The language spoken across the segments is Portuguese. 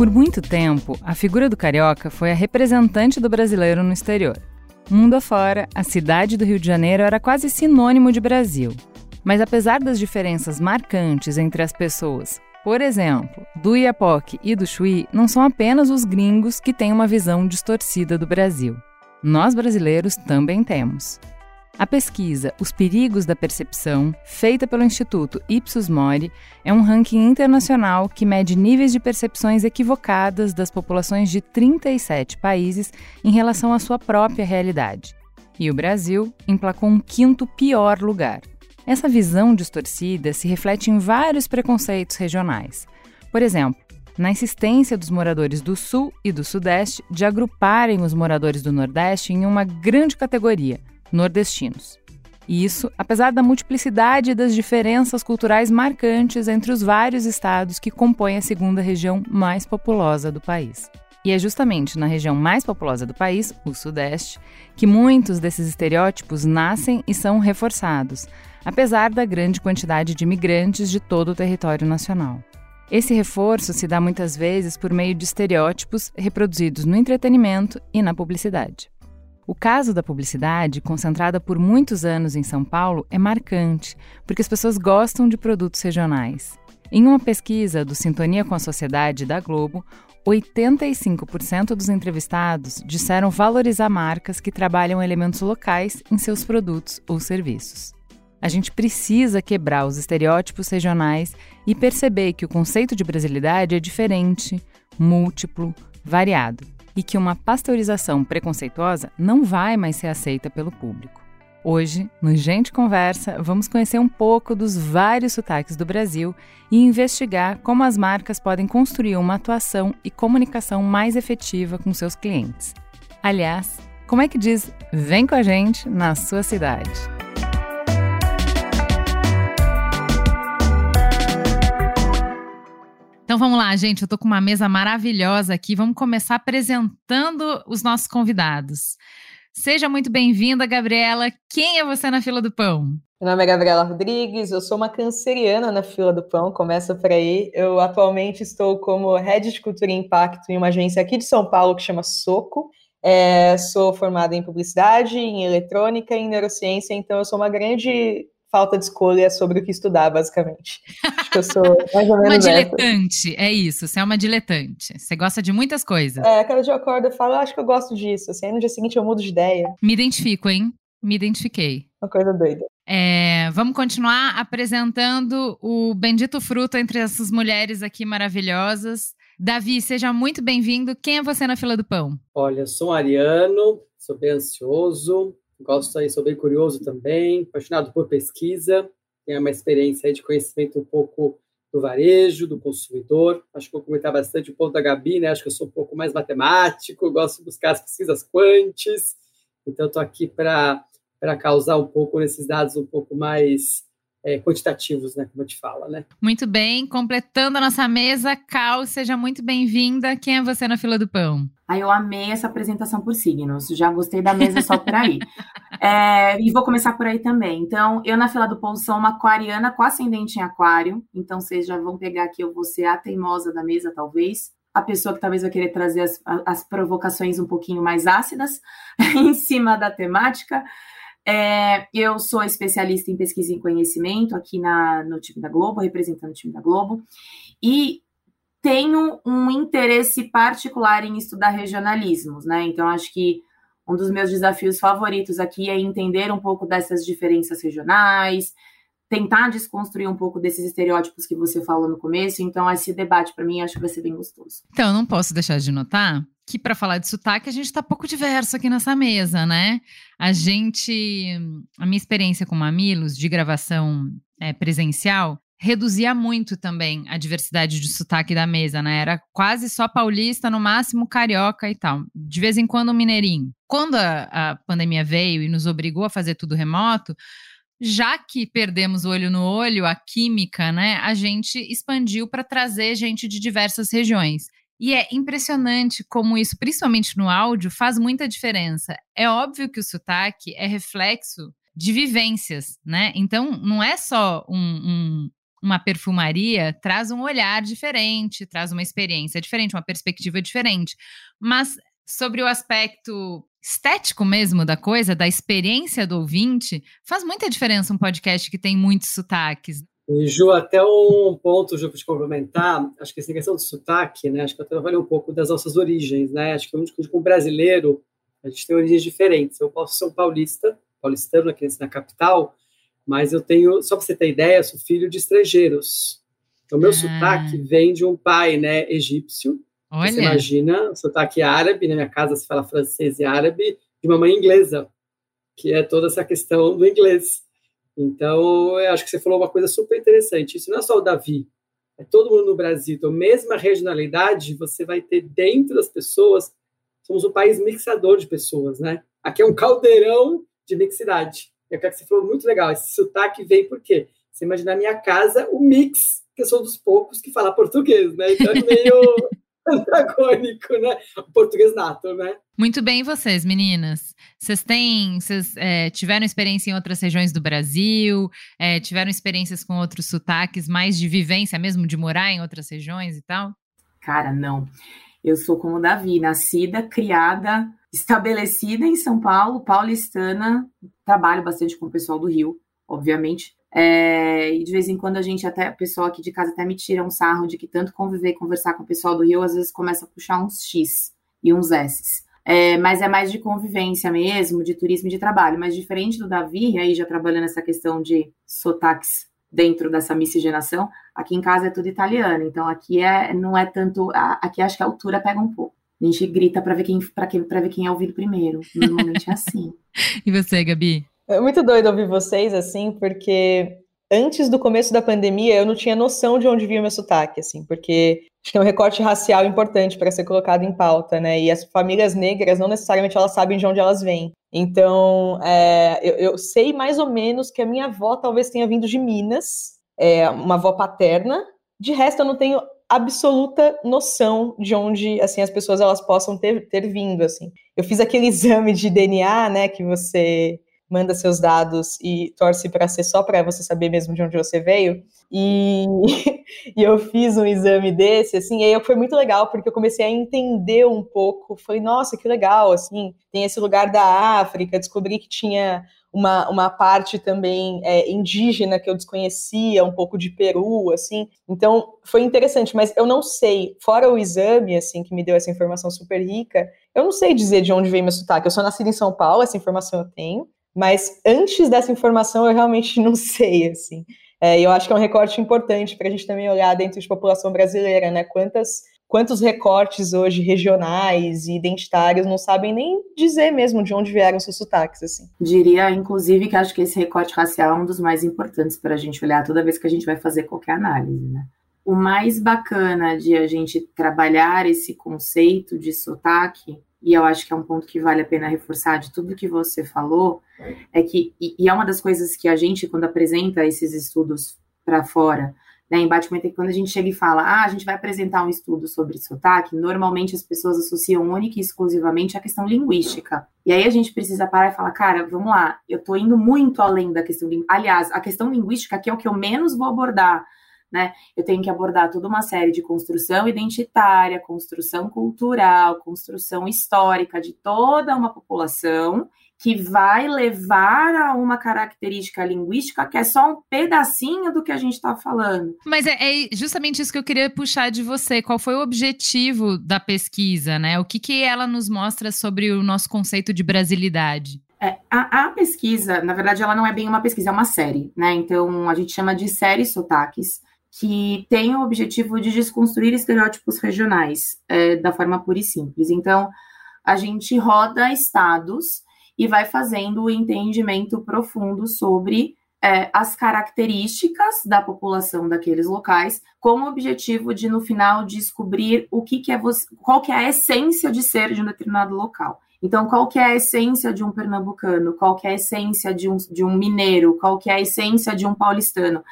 Por muito tempo, a figura do carioca foi a representante do brasileiro no exterior. Mundo afora, a cidade do Rio de Janeiro era quase sinônimo de Brasil. Mas apesar das diferenças marcantes entre as pessoas, por exemplo, do Iapoque e do Chuí, não são apenas os gringos que têm uma visão distorcida do Brasil. Nós brasileiros também temos. A pesquisa Os Perigos da Percepção, feita pelo Instituto Ipsos Mori, é um ranking internacional que mede níveis de percepções equivocadas das populações de 37 países em relação à sua própria realidade. E o Brasil emplacou um quinto pior lugar. Essa visão distorcida se reflete em vários preconceitos regionais. Por exemplo, na insistência dos moradores do Sul e do Sudeste de agruparem os moradores do Nordeste em uma grande categoria, nordestinos. E isso, apesar da multiplicidade das diferenças culturais marcantes entre os vários estados que compõem a segunda região mais populosa do país. E é justamente na região mais populosa do país, o Sudeste, que muitos desses estereótipos nascem e são reforçados, apesar da grande quantidade de imigrantes de todo o território nacional. Esse reforço se dá muitas vezes por meio de estereótipos reproduzidos no entretenimento e na publicidade. O caso da publicidade, concentrada por muitos anos em São Paulo, é marcante, porque as pessoas gostam de produtos regionais. Em uma pesquisa do Sintonia com a Sociedade da Globo, 85% dos entrevistados disseram valorizar marcas que trabalham elementos locais em seus produtos ou serviços. A gente precisa quebrar os estereótipos regionais e perceber que o conceito de brasilidade é diferente, múltiplo, variado e que uma pasteurização preconceituosa não vai mais ser aceita pelo público. Hoje, no Gente Conversa, vamos conhecer um pouco dos vários sotaques do Brasil e investigar como as marcas podem construir uma atuação e comunicação mais efetiva com seus clientes. Aliás, como é que diz vem com a gente na sua cidade? Então vamos lá, gente. Eu tô com uma mesa maravilhosa aqui. Vamos começar apresentando os nossos convidados. Seja muito bem-vinda, Gabriela. Quem é você na fila do pão? Meu nome é Gabriela Rodrigues, eu sou uma canceriana na fila do pão, começa por aí. Eu atualmente estou como Head de Cultura e Impacto em uma agência aqui de São Paulo que chama Soco. É, sou formada em publicidade, em eletrônica e em neurociência, então eu sou uma grande falta de escolha sobre o que estudar, basicamente. Acho que eu sou mais ou menos. uma diletante, essa. é isso. Você é uma diletante. Você gosta de muitas coisas. É, cada dia eu acordo e falo, ah, acho que eu gosto disso. Assim, aí no dia seguinte eu mudo de ideia. Me identifico, hein? Me identifiquei. Uma coisa doida. É, vamos continuar apresentando o bendito fruto entre essas mulheres aqui maravilhosas. Davi, seja muito bem-vindo. Quem é você na fila do pão? Olha, sou ariano, sou bem ansioso, gosto aí, sou bem curioso também, apaixonado por pesquisa, tenho uma experiência de conhecimento um pouco do varejo, do consumidor. Acho que vou comentar bastante o ponto da Gabi, né? Acho que eu sou um pouco mais matemático, gosto de buscar as pesquisas quantes. Então, estou aqui para causar um pouco nesses dados um pouco mais é, quantitativos, né? Como a gente fala, né? Muito bem. Completando a nossa mesa, Cal, seja muito bem-vinda. Quem é você na fila do pão? Aí eu amei essa apresentação por signos. Já gostei da mesa só por aí. é, e vou começar por aí também. Então, eu na fila do pão sou uma aquariana com ascendente em aquário. Então, vocês já vão pegar aqui, eu vou ser a teimosa da mesa, talvez. A pessoa que talvez vai querer trazer as, as provocações um pouquinho mais ácidas em cima da temática. É, eu sou especialista em pesquisa e conhecimento aqui na, no time da Globo, representando o time da Globo, e tenho um interesse particular em estudar regionalismos, né? Então, acho que um dos meus desafios favoritos aqui é entender um pouco dessas diferenças regionais, tentar desconstruir um pouco desses estereótipos que você falou no começo. Então, esse debate, para mim, acho que vai ser bem gostoso. Então, eu não posso deixar de notar que, para falar de sotaque, a gente está pouco diverso aqui nessa mesa, né? A gente. A minha experiência com mamilos de gravação é, presencial reduzia muito também a diversidade de sotaque da mesa, né? Era quase só paulista, no máximo carioca e tal. De vez em quando mineirinho. Quando a, a pandemia veio e nos obrigou a fazer tudo remoto, já que perdemos o olho no olho, a química, né, a gente expandiu para trazer gente de diversas regiões. E é impressionante como isso, principalmente no áudio, faz muita diferença. É óbvio que o sotaque é reflexo de vivências, né? Então, não é só um, um, uma perfumaria, traz um olhar diferente, traz uma experiência diferente, uma perspectiva diferente. Mas sobre o aspecto estético mesmo da coisa, da experiência do ouvinte, faz muita diferença um podcast que tem muitos sotaques. E, Ju, até um ponto, Ju, para te complementar, acho que essa questão do sotaque, né, acho que eu trabalhei um pouco das nossas origens, né, acho que como brasileiro, a gente tem origens diferentes. Eu posso ser um paulista, paulistano aqui na capital, mas eu tenho, só para você ter ideia, sou filho de estrangeiros. Então, meu ah. sotaque vem de um pai, né, egípcio, Olha. Você imagina, sotaque árabe, na minha casa se fala francês e árabe, de uma mãe inglesa, que é toda essa questão do inglês. Então, eu acho que você falou uma coisa super interessante. Isso não é só o Davi, é todo mundo no Brasil. Então, mesma regionalidade, você vai ter dentro das pessoas. Somos um país mixador de pessoas, né? Aqui é um caldeirão de mixidade. Eu quero que você falou muito legal. Esse sotaque vem por quê? Você imagina na minha casa o mix, que eu sou dos poucos que fala português, né? Então é meio antagônico, né? O português nato, né? Muito bem, vocês, meninas. Vocês têm, vocês é, tiveram experiência em outras regiões do Brasil? É, tiveram experiências com outros sotaques, mais de vivência mesmo, de morar em outras regiões e tal? Cara, não. Eu sou como o Davi, nascida, criada, estabelecida em São Paulo, paulistana. Trabalho bastante com o pessoal do Rio, obviamente. É, e de vez em quando a gente até, o pessoal aqui de casa até me tira um sarro de que tanto conviver e conversar com o pessoal do Rio, às vezes começa a puxar uns X e uns S. É, mas é mais de convivência mesmo, de turismo e de trabalho. Mas diferente do Davi, aí já trabalhando essa questão de sotaques dentro dessa miscigenação, aqui em casa é tudo italiano. Então aqui é, não é tanto. Aqui acho que a altura pega um pouco. A gente grita para ver quem para ver quem é ouvido primeiro. Normalmente é assim. e você, Gabi? É muito doido ouvir vocês, assim, porque antes do começo da pandemia eu não tinha noção de onde vinha o meu sotaque, assim, porque acho que é um recorte racial importante para ser colocado em pauta, né? E as famílias negras não necessariamente elas sabem de onde elas vêm. Então, é, eu, eu, sei mais ou menos que a minha avó talvez tenha vindo de Minas, é, uma avó paterna. De resto, eu não tenho absoluta noção de onde assim as pessoas elas possam ter, ter vindo assim. Eu fiz aquele exame de DNA, né, que você manda seus dados e torce para ser só para você saber mesmo de onde você veio. E, e, eu fiz um exame desse, assim, e aí foi muito legal, porque eu comecei a entender um pouco. Falei, nossa, que legal, assim, tem esse lugar da África, descobri que tinha uma, uma parte também é, indígena que eu desconhecia, um pouco de Peru, assim. Então, foi interessante, mas eu não sei, fora o exame, assim, que me deu essa informação super rica, eu não sei dizer de onde veio meu sotaque. Eu sou nascida em São Paulo, essa informação eu tenho, mas antes dessa informação, eu realmente não sei, assim. É, eu acho que é um recorte importante para a gente também olhar dentro de população brasileira, né? Quantas, quantos recortes hoje regionais e identitários não sabem nem dizer mesmo de onde vieram seus sotaques, assim. Diria, inclusive, que acho que esse recorte racial é um dos mais importantes para a gente olhar toda vez que a gente vai fazer qualquer análise, né? O mais bacana de a gente trabalhar esse conceito de sotaque e eu acho que é um ponto que vale a pena reforçar de tudo que você falou, é que, e, e é uma das coisas que a gente, quando apresenta esses estudos para fora, né, em que quando a gente chega e fala, ah, a gente vai apresentar um estudo sobre sotaque, normalmente as pessoas associam única e exclusivamente a questão linguística. E aí a gente precisa parar e falar, cara, vamos lá, eu tô indo muito além da questão, aliás, a questão linguística aqui é o que eu menos vou abordar, né? Eu tenho que abordar toda uma série de construção identitária, construção cultural, construção histórica de toda uma população que vai levar a uma característica linguística que é só um pedacinho do que a gente está falando. Mas é, é, justamente isso que eu queria puxar de você. Qual foi o objetivo da pesquisa, né? O que, que ela nos mostra sobre o nosso conceito de brasilidade? É, a, a, pesquisa, na verdade, ela não é bem uma pesquisa, é uma série, né? Então, a gente chama de série sotaques, que tem o objetivo de desconstruir estereótipos regionais é, da forma pura e simples. Então, a gente roda estados e vai fazendo o entendimento profundo sobre é, as características da população daqueles locais, com o objetivo de, no final, descobrir o que, que é você, qual que é a essência de ser de um determinado local. Então, qual que é a essência de um pernambucano? Qual que é a essência de um, de um mineiro? Qual que é a essência de um paulistano?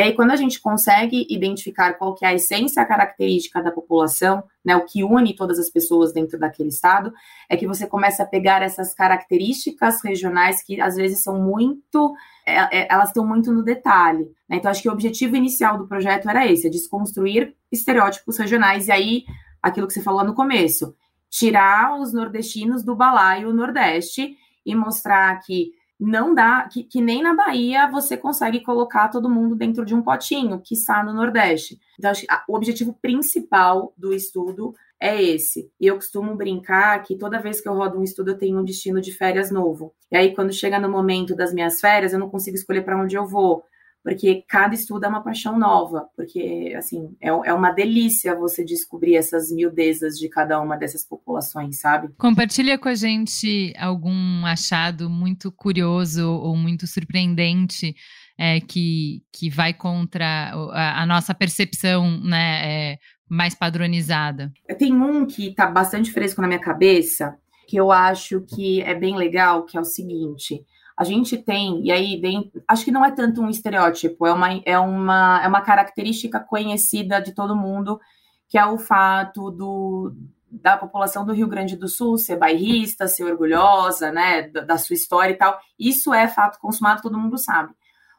E aí, quando a gente consegue identificar qual que é a essência característica da população, né, o que une todas as pessoas dentro daquele estado, é que você começa a pegar essas características regionais que às vezes são muito, é, é, elas estão muito no detalhe. Né? Então, acho que o objetivo inicial do projeto era esse, é desconstruir estereótipos regionais. E aí, aquilo que você falou no começo, tirar os nordestinos do balaio nordeste e mostrar que não dá, que, que, nem na Bahia você consegue colocar todo mundo dentro de um potinho, que está no Nordeste. Então, acho que o objetivo principal do estudo é esse. E eu costumo brincar que toda vez que eu rodo um estudo, eu tenho um destino de férias novo. E aí, quando chega no momento das minhas férias, eu não consigo escolher para onde eu vou porque cada estudo é uma paixão nova, porque assim é, é uma delícia você descobrir essas miudezas de cada uma dessas populações, sabe? Compartilha com a gente algum achado muito curioso ou muito surpreendente é, que, que vai contra a, a nossa percepção, né, é, mais padronizada. Tem um que está bastante fresco na minha cabeça, que eu acho que é bem legal, que é o seguinte a gente tem, e aí acho que não é tanto um estereótipo, é uma, é uma, é uma característica conhecida de todo mundo, que é o fato do, da população do Rio Grande do Sul ser bairrista, ser orgulhosa, né, da, da sua história e tal. Isso é fato consumado, todo mundo sabe.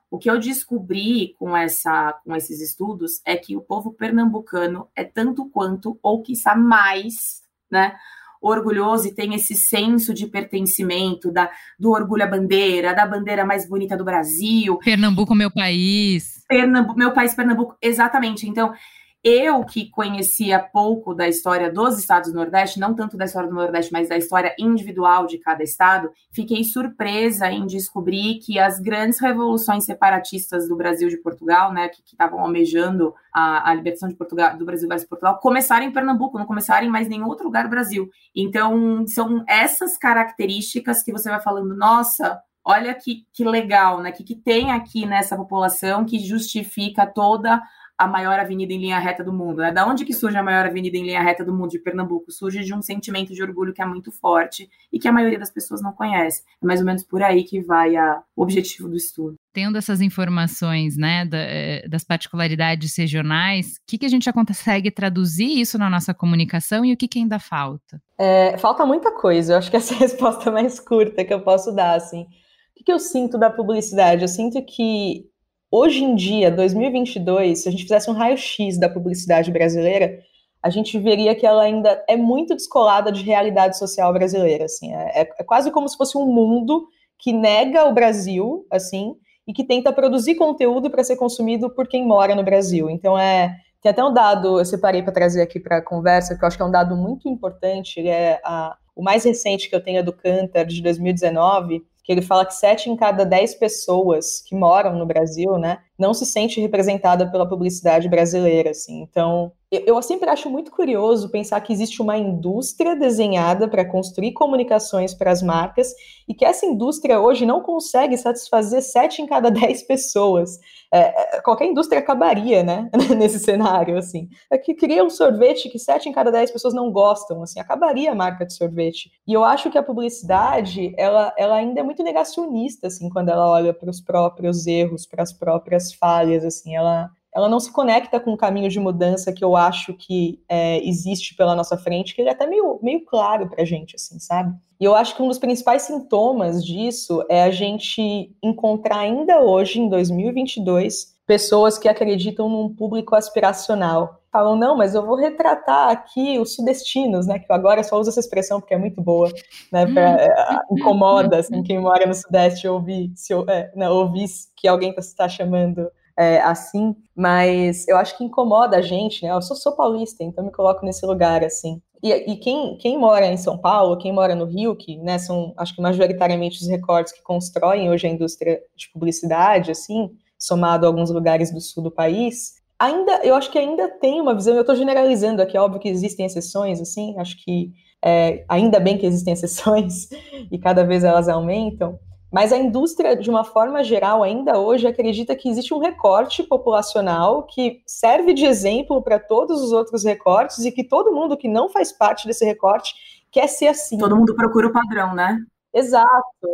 O que eu descobri com, essa, com esses estudos é que o povo pernambucano é tanto quanto, ou quiçá mais, né, orgulhoso e tem esse senso de pertencimento, da, do orgulho à bandeira, da bandeira mais bonita do Brasil. Pernambuco, meu país. Pernambuco, meu país, Pernambuco, exatamente. Então, eu que conhecia pouco da história dos estados do Nordeste, não tanto da história do Nordeste, mas da história individual de cada estado, fiquei surpresa em descobrir que as grandes revoluções separatistas do Brasil de Portugal, né, que estavam almejando a, a, libertação de Portugal, do Brasil versus Portugal, começaram em Pernambuco, não começaram em mais nenhum outro lugar do Brasil. Então, são essas características que você vai falando, nossa, olha que, que legal, né? Que, que tem aqui nessa população que justifica toda a maior avenida em linha reta do mundo. Né? Da onde que surge a maior avenida em linha reta do mundo de Pernambuco? Surge de um sentimento de orgulho que é muito forte e que a maioria das pessoas não conhece. É mais ou menos por aí que vai a, o objetivo do estudo. Tendo essas informações né, da, eh, das particularidades regionais, o que, que a gente já consegue traduzir isso na nossa comunicação e o que, que ainda falta? É, falta muita coisa. Eu acho que essa é a resposta mais curta que eu posso dar. Assim. O que, que eu sinto da publicidade? Eu sinto que hoje em dia, 2022, se a gente fizesse um raio-x da publicidade brasileira, a gente veria que ela ainda é muito descolada de realidade social brasileira, assim, é, é quase como se fosse um mundo que nega o Brasil, assim, e que tenta produzir conteúdo para ser consumido por quem mora no Brasil. Então é tem até um dado, eu separei para trazer aqui para a conversa, que eu acho que é um dado muito importante, é a, o mais recente que eu tenho é do Cantar, de 2019, que ele fala que sete em cada dez pessoas que moram no Brasil, né, não se sente representada pela publicidade brasileira, assim. Então, eu sempre acho muito curioso pensar que existe uma indústria desenhada para construir comunicações para as marcas e que essa indústria hoje não consegue satisfazer sete em cada dez pessoas. É, é qualquer indústria acabaria, né, nesse cenário, assim. É que cria um sorvete que sete em cada dez pessoas não gostam, assim, acabaria a marca de sorvete. E eu acho que a publicidade, ela, ela ainda é muito negacionista, assim, quando ela olha para os próprios erros, para as próprias falhas, assim, ela, ela não se conecta com o caminho de mudança que eu acho que é, existe pela nossa frente, que ele é até meio, meio claro pra gente, assim, sabe? E eu acho que um dos principais sintomas disso é a gente encontrar ainda hoje, em 2022, pessoas que acreditam num público aspiracional. Falam, não, mas eu vou retratar aqui os sudestinos, né? Que eu agora só uso essa expressão porque é muito boa, né? Pra, é, incomoda, assim, quem mora no Sudeste ouvir, se, é, não, ouvir que alguém está tá chamando é, assim, mas eu acho que incomoda a gente, né? Eu sou, sou paulista, então me coloco nesse lugar, assim. E, e, quem, quem mora em São Paulo, quem mora no Rio, que né, são, acho que majoritariamente os recortes que constroem hoje a indústria de publicidade, assim, somado a alguns lugares do sul do país, ainda, eu acho que ainda tem uma visão, eu estou generalizando aqui, é óbvio que existem exceções, assim, acho que é, ainda bem que existem exceções e cada vez elas aumentam, mas a indústria, de uma forma geral, ainda hoje acredita que existe um recorte populacional que serve de exemplo para todos os outros recortes e que todo mundo que não faz parte desse recorte quer ser assim. Todo mundo procura o padrão, né? Exato.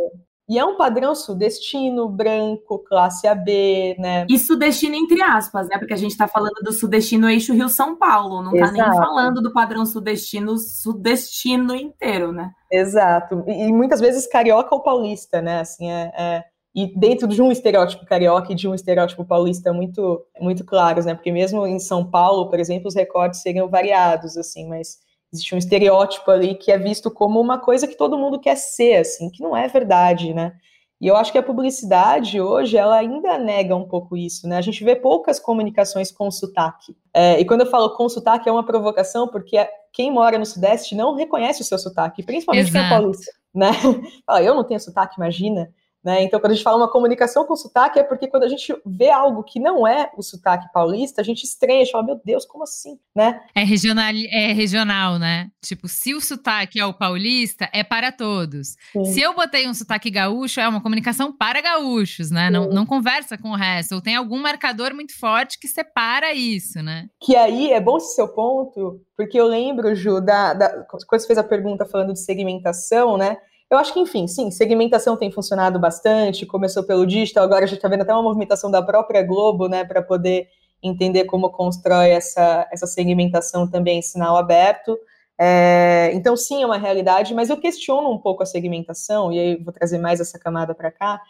E é um padrão sudestino, branco, classe AB, né? E sudestino entre aspas, né? Porque a gente está falando do sudestino eixo Rio-São Paulo, não está nem falando do padrão sudestino sudestino inteiro, né? Exato. E, e muitas vezes carioca ou paulista, né? Assim, é, é, E dentro de um estereótipo carioca e de um estereótipo paulista muito, muito claros, né? Porque mesmo em São Paulo, por exemplo, os recortes seriam variados, assim, mas existe um estereótipo ali que é visto como uma coisa que todo mundo quer ser, assim, que não é verdade, né? E eu acho que a publicidade hoje ela ainda nega um pouco isso, né? A gente vê poucas comunicações com sotaque. É, e quando eu falo com sotaque é uma provocação, porque quem mora no Sudeste não reconhece o seu sotaque, principalmente quem é paulista, né? Fala, eu não tenho sotaque, imagina. Né? Então, quando a gente fala uma comunicação com sotaque, é porque quando a gente vê algo que não é o sotaque paulista, a gente estranha, a gente fala, meu Deus, como assim? Né? É, regional, é regional, né? Tipo, se o sotaque é o paulista, é para todos. Sim. Se eu botei um sotaque gaúcho, é uma comunicação para gaúchos, né? Não, não conversa com o resto. Ou tem algum marcador muito forte que separa isso, né? Que aí é bom esse seu ponto, porque eu lembro, Ju, da, da, quando você fez a pergunta falando de segmentação, né? Eu acho que, enfim, sim, segmentação tem funcionado bastante, começou pelo digital, agora a gente está vendo até uma movimentação da própria Globo, né, para poder entender como constrói essa, essa segmentação também em sinal aberto. É, então, sim, é uma realidade, mas eu questiono um pouco a segmentação, e aí vou trazer mais essa camada para cá,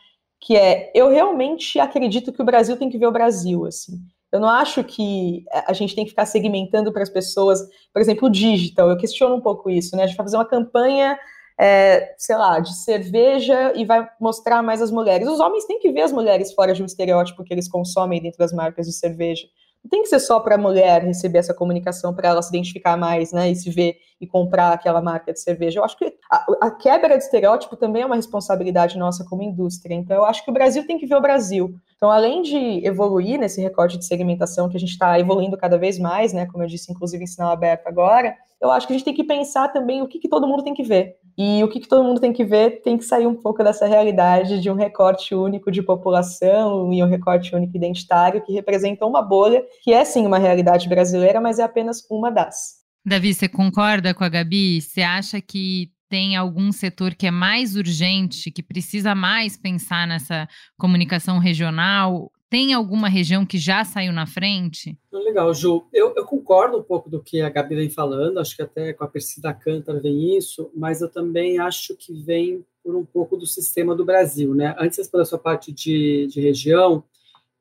que é, eu realmente acredito que o Brasil tem que ver o Brasil, assim. Eu não acho que a gente tem que ficar segmentando para as pessoas, por exemplo, o digital, eu questiono um pouco isso, né? A gente vai fazer uma campanha é, sei lá, de cerveja e vai mostrar mais as mulheres. Os homens têm que ver as mulheres fora de um estereótipo que eles consomem dentro das marcas de cerveja. Não tem que ser só para a mulher receber essa comunicação, para ela se identificar mais, né, e se ver e comprar aquela marca de cerveja. Eu acho que a, a, quebra de estereótipo também é uma responsabilidade nossa como indústria. Então, eu acho que o Brasil tem que ver o Brasil. Então, além de evoluir nesse recorte de segmentação que a gente está evoluindo cada vez mais, né, como eu disse, inclusive em sinal aberto agora, eu acho que a gente tem que pensar também o que, que todo mundo tem que ver. E o que, que todo mundo tem que ver tem que sair um pouco dessa realidade de um recorte único de população e um recorte único identitário que representa uma bolha, que é sim uma realidade brasileira, mas é apenas uma das. Davi, você concorda com a Gabi? Você acha que tem algum setor que é mais urgente, que precisa mais pensar nessa comunicação regional? Tem alguma região que já saiu na frente? Legal, Ju. Eu, eu, concordo um pouco do que a Gabi vem falando, acho que até com a Persida Cantar vem isso, mas eu também acho que vem por um pouco do sistema do Brasil. Né? Antes pela sua parte de, de região,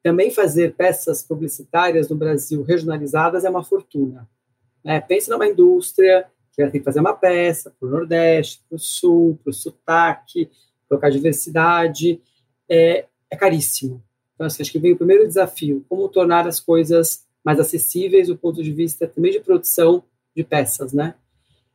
também fazer peças publicitárias no Brasil regionalizadas é uma fortuna. Né? Pense numa indústria que vai ter que fazer uma peça para o Nordeste, para o Sul, para o sotaque, colocar diversidade, é, é caríssimo. Então, assim, acho que vem o primeiro desafio, como tornar as coisas mais acessíveis do ponto de vista também de produção de peças, né?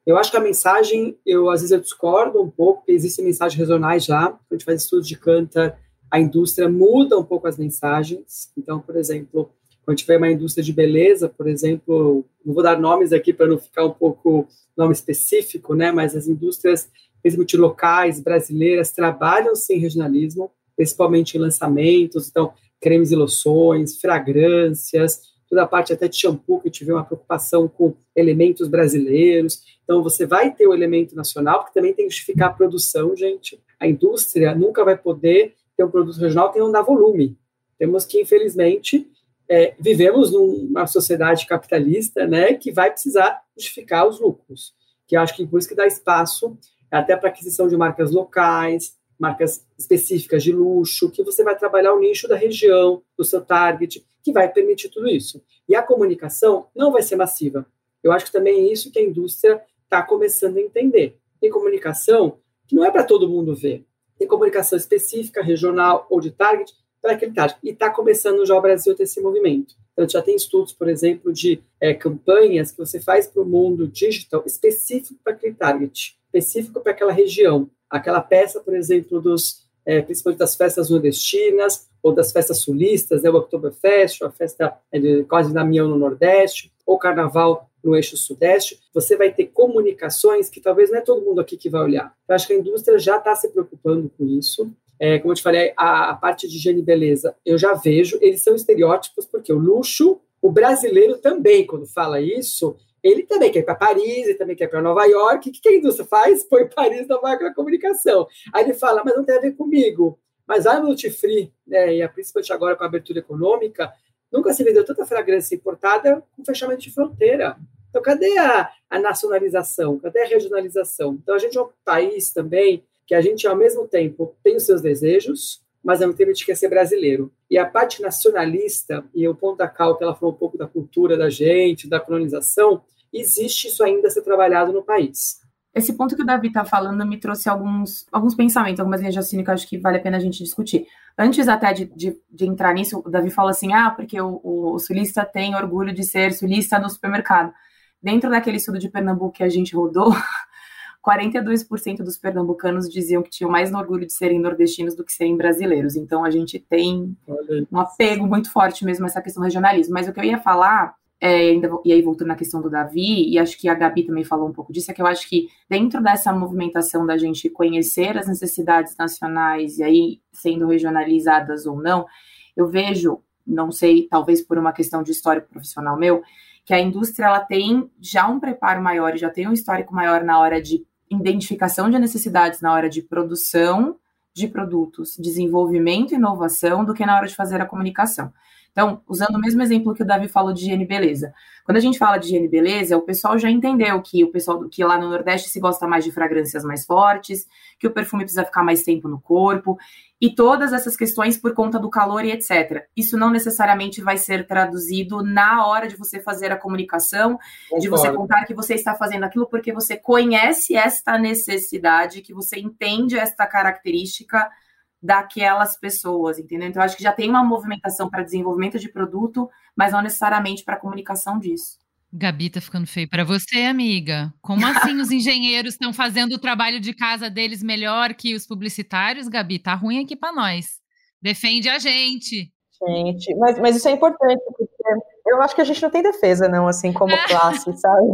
Eu acho que a mensagem, eu às vezes eu discordo um pouco, porque existem mensagens regionais já, quando a gente faz estudos de canta, a indústria muda um pouco as mensagens. Então, por exemplo, quando vê uma indústria de beleza, por exemplo, não vou dar nomes aqui para não ficar um pouco nome específico, né? Mas as indústrias, principalmente locais, brasileiras, trabalham sem regionalismo, principalmente em lançamentos, então, cremes e loções, fragrâncias, toda a parte até de shampoo, que tiver uma preocupação com elementos brasileiros. Então, você vai ter o elemento nacional, porque também tem que justificar a produção, gente. A indústria nunca vai poder ter um produto regional que não dá volume. Temos que, infelizmente, é, vivemos numa sociedade capitalista, né, que vai precisar justificar os lucros. Que acho que por isso que dá espaço até para aquisição de marcas locais, marcas específicas de luxo, que você vai trabalhar o nicho da região, do seu target, que vai permitir tudo isso. E a comunicação não vai ser massiva. Eu acho que também é isso que a indústria está começando a entender. Tem comunicação que não é para todo mundo ver. Tem comunicação específica, regional ou de target para aquele target. E está começando já o Brasil a ter esse movimento. Então, já tem estudos, por exemplo, de é, campanhas que você faz para o mundo digital específico para aquele target, específico para aquela região. Aquela peça, por exemplo, dos é, principalmente das festas nordestinas ou das festas sulistas, né, o Oktoberfest, a festa é, de, quase da Mião no Nordeste, ou Carnaval no eixo Sudeste, você vai ter comunicações que talvez não é todo mundo aqui que vai olhar. Eu acho que a indústria já está se preocupando com isso. É, como eu te falei, a, a parte de higiene e beleza, eu já vejo, eles são estereótipos, porque o luxo, o brasileiro também, quando fala isso, ele também quer ir para Paris, ele também quer ir para Nova York. O que, a indústria faz? Põe Paris na marca da comunicação. Aí ele fala, mas não tem a ver comigo. Mas a Multi Free, né, e principalmente agora com a abertura econômica, nunca se vendeu tanta fragrância importada com fechamento de fronteira. Então, cadê a, a nacionalização? Cadê a regionalização? Então, a gente é um país também que a gente, ao mesmo tempo, tem os seus desejos, mas ao mesmo a gente quer ser brasileiro. E a parte nacionalista, e o ponto da Cal, que ela falou um pouco da cultura da gente, da colonização, existe isso ainda a ser trabalhado no país. Esse ponto que o Davi está falando me trouxe alguns, alguns pensamentos, algumas linhas de raciocínio que eu acho que vale a pena a gente discutir. Antes até de, de, de entrar nisso, o Davi falou assim, ah, porque o, o, o sulista tem orgulho de ser sulista no supermercado. Dentro daquele estudo de Pernambuco que a gente rodou, 42% dos pernambucanos diziam que tinham mais orgulho de serem nordestinos do que serem brasileiros. Então a gente tem um apego muito forte mesmo a essa questão do regionalismo. Mas o que eu ia falar é, ainda, e aí voltando na questão do Davi, e acho que a Gabi também falou um pouco disso, é que eu acho que dentro dessa movimentação da gente conhecer as necessidades nacionais e aí sendo regionalizadas ou não, eu vejo, não sei, talvez por uma questão de histórico profissional meu, que a indústria ela tem já um preparo maior, já tem um histórico maior na hora de identificação de necessidades, na hora de produção de produtos, desenvolvimento e inovação, do que na hora de fazer a comunicação. Então, usando o mesmo exemplo que o Davi falou de higiene e beleza. Quando a gente fala de higiene e beleza, o pessoal já entendeu que o pessoal que lá no Nordeste se gosta mais de fragrâncias mais fortes, que o perfume precisa ficar mais tempo no corpo, e todas essas questões por conta do calor e etc. Isso não necessariamente vai ser traduzido na hora de você fazer a comunicação, de você contar que você está fazendo aquilo porque você conhece esta necessidade, que você entende esta característica daquelas pessoas, entendeu? Então, acho que já tem uma movimentação para desenvolvimento de produto, mas não necessariamente para comunicação disso. Gabi tá ficando feio para você, amiga. Como assim os engenheiros estão fazendo o trabalho de casa deles melhor que os publicitários, Gabi? Tá ruim aqui para nós. Defende a gente. Gente, mas, mas isso é importante, porque eu acho que a gente não tem defesa, não, assim, como classe, sabe?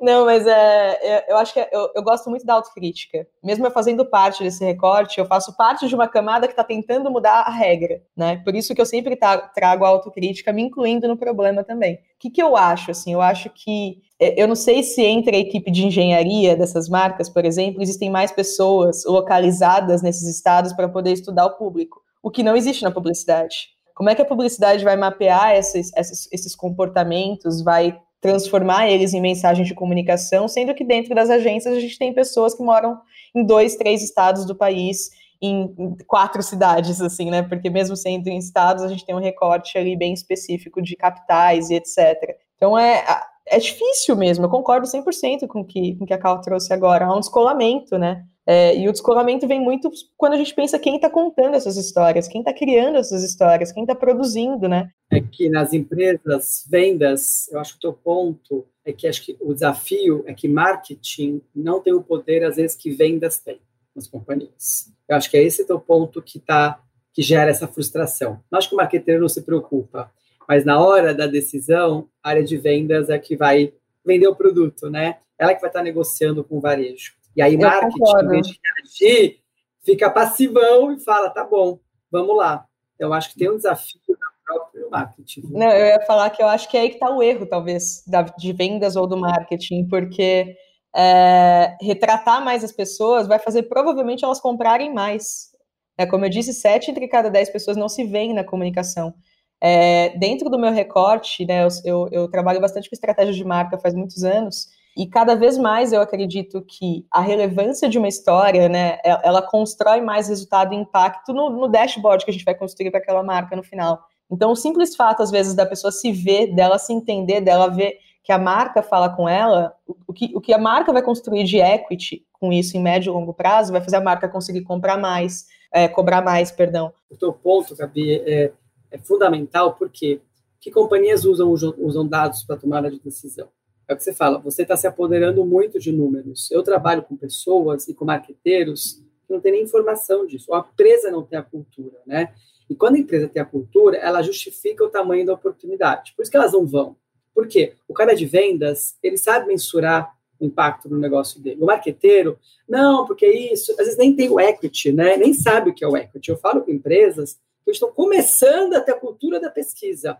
Não, mas é, eu acho que é, eu, eu gosto muito da autocrítica. Mesmo eu fazendo parte desse recorte, eu faço parte de uma camada que está tentando mudar a regra, né? Por isso que eu sempre trago a autocrítica, me incluindo no problema também. O que, que eu acho, assim? Eu acho que é, eu não sei se entre a equipe de engenharia dessas marcas, por exemplo, existem mais pessoas localizadas nesses estados para poder estudar o público, o que não existe na publicidade. Como é que a publicidade vai mapear esses, esses, esses comportamentos, vai transformar eles em mensagens de comunicação, sendo que dentro das agências a gente tem pessoas que moram em dois, três estados do país, em quatro cidades, assim, né? Porque mesmo sendo em estados, a gente tem um recorte ali bem específico de capitais e etc. Então é, é difícil mesmo, eu concordo 100% com que, com que a Cal trouxe agora, há um descolamento, né? É, e o descolamento vem muito quando a gente pensa quem está contando essas histórias, quem está criando essas histórias, quem está produzindo, né? É que nas empresas, vendas, eu acho que o teu ponto é que acho que o desafio é que marketing não tem o poder, às vezes, que vendas têm nas companhias. Eu acho que é esse teu ponto que tá, que gera essa frustração. Não acho que o marketeiro não se preocupa, mas na hora da decisão, a área de vendas é que vai vender o produto, né? Ela que vai estar negociando com o varejo. E aí, marketing, em vez de reagir, fica passivão e fala: tá bom, vamos lá. Então, eu acho que tem um desafio do próprio marketing. Não, eu ia falar que eu acho que é aí que está o erro, talvez, da, de vendas ou do marketing, porque é, retratar mais as pessoas vai fazer provavelmente elas comprarem mais. É, como eu disse, sete entre cada dez pessoas não se veem na comunicação. É, dentro do meu recorte, né, eu, eu, eu trabalho bastante com estratégia de marca faz muitos anos, e cada vez mais eu acredito que a relevância de uma história, né, ela constrói mais resultado e impacto no, no dashboard que a gente vai construir para aquela marca no final. Então, o simples fato, às vezes, da pessoa se ver, dela se entender, dela ver que a marca fala com ela, o que, o que a marca vai construir de equity com isso em médio e longo prazo vai fazer a marca conseguir comprar mais, é, cobrar mais, perdão. O teu ponto, Gabi, é, é fundamental porque que companhias usam, usam dados para tomada de decisão? É o que você fala, você está se apoderando muito de números. Eu trabalho com pessoas e com marqueteiros que não têm nem informação disso, ou a empresa não tem a cultura, né? E quando a empresa tem a cultura, ela justifica o tamanho da oportunidade. Por isso que elas não vão. Por quê? O cara de vendas, ele sabe mensurar o impacto no negócio dele. O marqueteiro, não, porque isso, às vezes nem tem o equity, né? Nem sabe o que é o equity. Eu falo com empresas que estão começando a ter a cultura da pesquisa.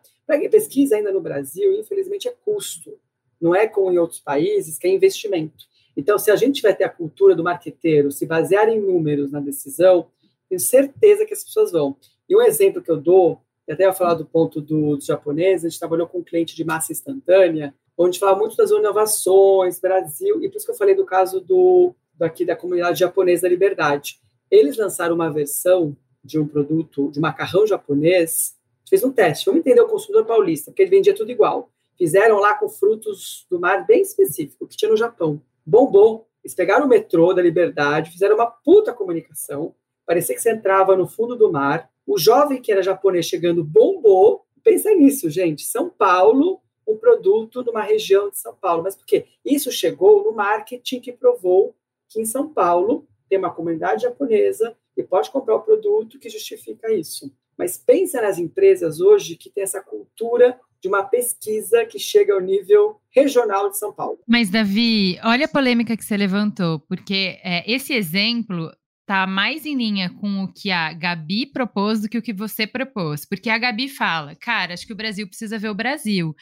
Pesquisa ainda no Brasil, infelizmente, é custo. Não é como em outros países, que é investimento. Então, se a gente vai ter a cultura do marqueteiro, se basear em números na decisão, tenho certeza que as pessoas vão. E um exemplo que eu dou, e até eu falar do ponto do, dos japoneses, a gente trabalhou com um cliente de massa instantânea, onde fala muito das inovações, Brasil, e por isso que eu falei do caso do daqui da comunidade japonesa da Liberdade. Eles lançaram uma versão de um produto, de macarrão japonês, fez um teste, vamos entender o consumidor paulista, porque ele vendia tudo igual. Fizeram lá com frutos do mar bem específico, que tinha no Japão. Bombou. Eles pegaram o metrô da Liberdade, fizeram uma puta comunicação, parecia que você entrava no fundo do mar, o jovem que era japonês chegando bombou. Pensa nisso, gente. São Paulo, um produto de uma região de São Paulo. Mas por quê? Isso chegou no marketing que provou que em São Paulo tem uma comunidade japonesa e pode comprar o produto que justifica isso. Mas pensa nas empresas hoje que tem essa cultura de uma pesquisa que chega ao nível regional de São Paulo. Mas, Davi, olha a polêmica que você levantou, porque é, esse exemplo tá mais em linha com o que a Gabi propôs do que o que você propôs. Porque a Gabi fala, cara, acho que o Brasil precisa ver o Brasil.